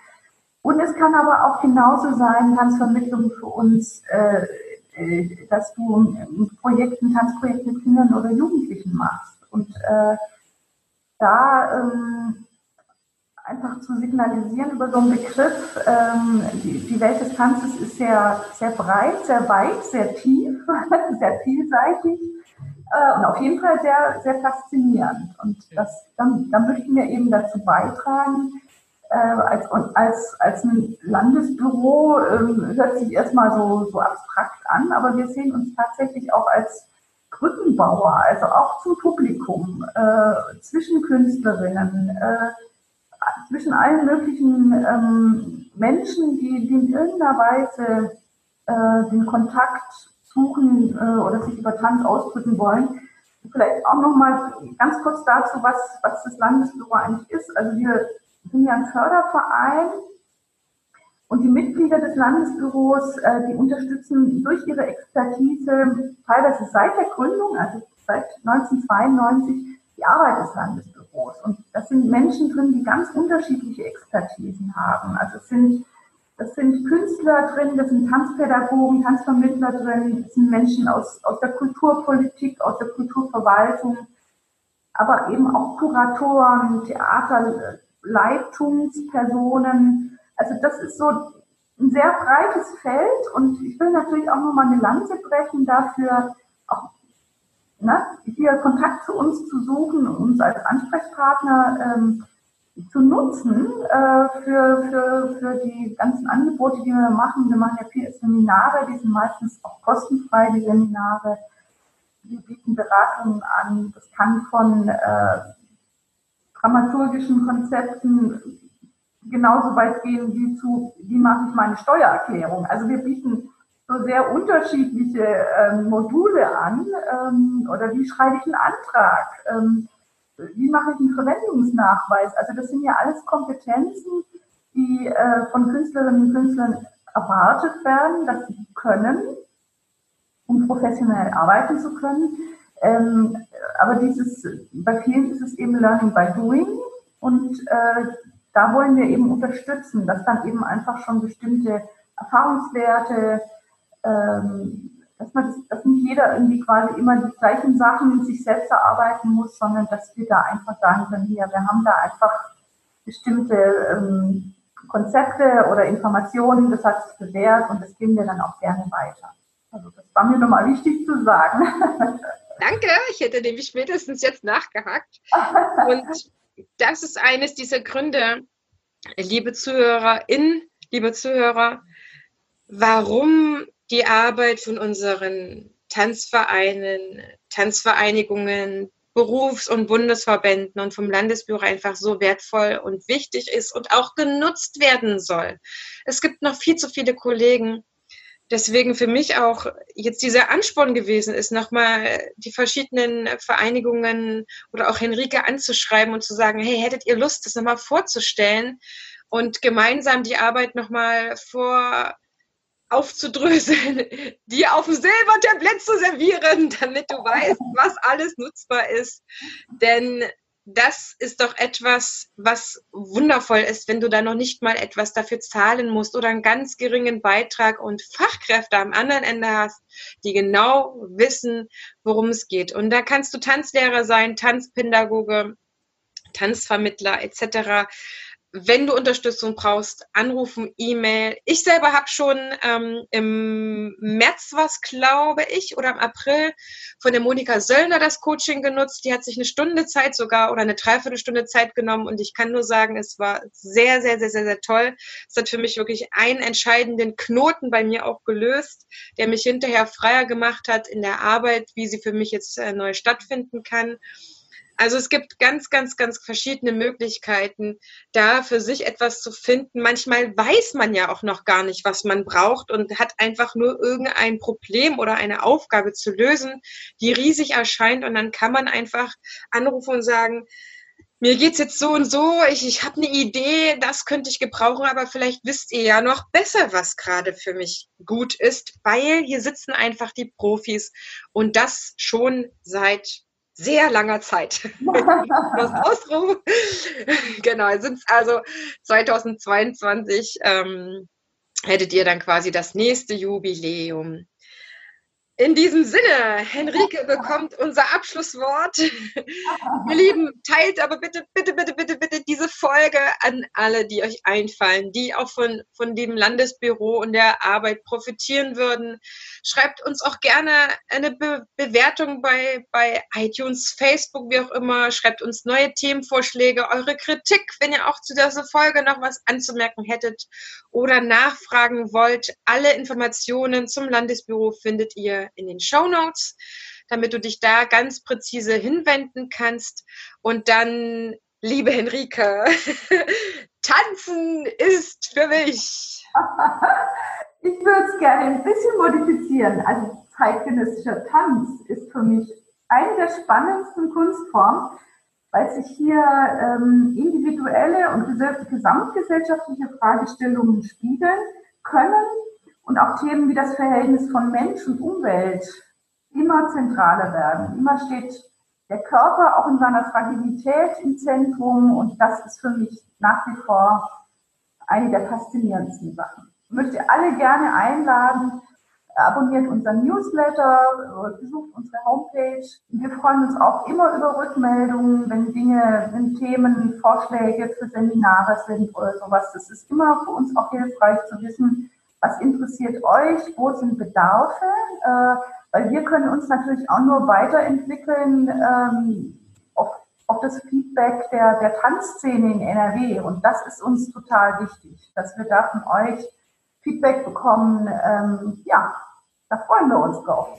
Speaker 2: Und es kann aber auch genauso sein, Tanzvermittlung für uns, äh, äh, dass du ein Projekt, ein Tanzprojekt mit Kindern oder Jugendlichen machst. Und äh, da ähm, einfach zu signalisieren über so einen Begriff, ähm, die, die Welt des Tanzes ist sehr, sehr breit, sehr weit, sehr tief, sehr vielseitig äh, und auf jeden Fall sehr, sehr faszinierend. Und das, dann, dann möchten wir eben dazu beitragen, äh, als, als, als ein Landesbüro äh, hört sich erstmal so, so abstrakt an, aber wir sehen uns tatsächlich auch als Brückenbauer, also auch zum Publikum, äh, zwischen Künstlerinnen, äh, zwischen allen möglichen ähm, Menschen, die, die in irgendeiner Weise äh, den Kontakt suchen äh, oder sich über Tanz ausdrücken wollen. Vielleicht auch noch mal ganz kurz dazu, was, was das Landesbüro eigentlich ist. Also wir sind ja ein Förderverein und die Mitglieder des Landesbüros, äh, die unterstützen durch ihre Expertise teilweise seit der Gründung, also seit 1992, die Arbeit des Landesbüros. Und das sind Menschen drin, die ganz unterschiedliche Expertisen haben. Also es sind das sind Künstler drin, das sind Tanzpädagogen, Tanzvermittler drin, das sind Menschen aus, aus der Kulturpolitik, aus der Kulturverwaltung, aber eben auch Kuratoren, Theaterleitungspersonen, Also das ist so ein sehr breites Feld und ich will natürlich auch nochmal eine Lanze brechen dafür, auch ne, hier Kontakt zu uns zu suchen, uns als Ansprechpartner ähm, zu nutzen äh, für, für, für die ganzen Angebote, die wir machen. Wir machen ja viele Seminare, die sind meistens auch kostenfrei, die Seminare. Wir bieten Beratungen an. Das kann von äh, dramaturgischen Konzepten genauso weit gehen wie zu, wie mache ich meine Steuererklärung. Also wir bieten sehr unterschiedliche ähm, Module an ähm, oder wie schreibe ich einen Antrag, ähm, wie mache ich einen Verwendungsnachweis. Also das sind ja alles Kompetenzen, die äh, von Künstlerinnen und Künstlern erwartet werden, dass sie können, um professionell arbeiten zu können. Ähm, aber dieses, bei vielen ist es eben Learning by Doing und äh, da wollen wir eben unterstützen, dass dann eben einfach schon bestimmte Erfahrungswerte, ähm, dass, man das, dass nicht jeder irgendwie quasi immer die gleichen Sachen in sich selbst erarbeiten muss, sondern dass wir da einfach sagen können, hier, wir haben da einfach bestimmte ähm, Konzepte oder Informationen, das hat sich bewährt und das geben wir dann auch gerne weiter. Also das war mir nochmal wichtig zu sagen.
Speaker 1: Danke, ich hätte nämlich spätestens jetzt nachgehakt. Und das ist eines dieser Gründe, liebe ZuhörerInnen, liebe Zuhörer, warum die Arbeit von unseren Tanzvereinen, Tanzvereinigungen, Berufs- und Bundesverbänden und vom Landesbüro einfach so wertvoll und wichtig ist und auch genutzt werden soll. Es gibt noch viel zu viele Kollegen, deswegen für mich auch jetzt dieser Ansporn gewesen ist, nochmal die verschiedenen Vereinigungen oder auch Henrike anzuschreiben und zu sagen, hey, hättet ihr Lust, das nochmal vorzustellen und gemeinsam die Arbeit nochmal vor aufzudröseln, die auf dem Silbertablett zu servieren, damit du weißt, was alles nutzbar ist. Denn das ist doch etwas, was wundervoll ist, wenn du da noch nicht mal etwas dafür zahlen musst oder einen ganz geringen Beitrag und Fachkräfte am anderen Ende hast, die genau wissen, worum es geht. Und da kannst du Tanzlehrer sein, Tanzpädagoge, Tanzvermittler etc wenn du Unterstützung brauchst, anrufen, E-Mail. Ich selber habe schon ähm, im März was, glaube ich, oder im April von der Monika Söllner das Coaching genutzt. Die hat sich eine Stunde Zeit sogar oder eine Dreiviertelstunde Zeit genommen und ich kann nur sagen, es war sehr, sehr, sehr, sehr, sehr toll. Es hat für mich wirklich einen entscheidenden Knoten bei mir auch gelöst, der mich hinterher freier gemacht hat in der Arbeit, wie sie für mich jetzt äh, neu stattfinden kann. Also es gibt ganz, ganz, ganz verschiedene Möglichkeiten, da für sich etwas zu finden. Manchmal weiß man ja auch noch gar nicht, was man braucht und hat einfach nur irgendein Problem oder eine Aufgabe zu lösen, die riesig erscheint. Und dann kann man einfach anrufen und sagen, mir geht's jetzt so und so, ich, ich habe eine Idee, das könnte ich gebrauchen, aber vielleicht wisst ihr ja noch besser, was gerade für mich gut ist, weil hier sitzen einfach die Profis und das schon seit sehr langer Zeit. Ausruf. genau, sind also 2022 ähm, hättet ihr dann quasi das nächste Jubiläum. In diesem Sinne, Henrike bekommt unser Abschlusswort. Ihr Lieben, teilt aber bitte, bitte, bitte, bitte, bitte diese Folge an alle, die euch einfallen, die auch von, von dem Landesbüro und der Arbeit profitieren würden. Schreibt uns auch gerne eine Be Bewertung bei, bei iTunes, Facebook, wie auch immer. Schreibt uns neue Themenvorschläge, eure Kritik, wenn ihr auch zu dieser Folge noch was anzumerken hättet oder nachfragen wollt. Alle Informationen zum Landesbüro findet ihr in den Show Notes, damit du dich da ganz präzise hinwenden kannst. Und dann, liebe Henrike, tanzen ist für mich.
Speaker 2: Ich würde es gerne ein bisschen modifizieren. Also zeitgenössischer Tanz ist für mich eine der spannendsten Kunstformen, weil sich hier ähm, individuelle und gesamtgesellschaftliche Fragestellungen spiegeln können und auch Themen wie das Verhältnis von Mensch und Umwelt immer zentraler werden. Immer steht der Körper auch in seiner Fragilität im Zentrum und das ist für mich nach wie vor eine der faszinierendsten Sachen. Ich möchte alle gerne einladen, abonniert unseren Newsletter, besucht unsere Homepage. Wir freuen uns auch immer über Rückmeldungen, wenn Dinge, wenn Themen, Vorschläge für Seminare sind oder sowas. Das ist immer für uns auch hilfreich zu wissen, was interessiert euch, wo sind Bedarfe, äh, weil wir können uns natürlich auch nur weiterentwickeln ähm, auf, auf das Feedback der, der Tanzszene in NRW. Und das ist uns total wichtig, dass wir da von euch Feedback bekommen. Ähm, ja, da freuen wir uns drauf.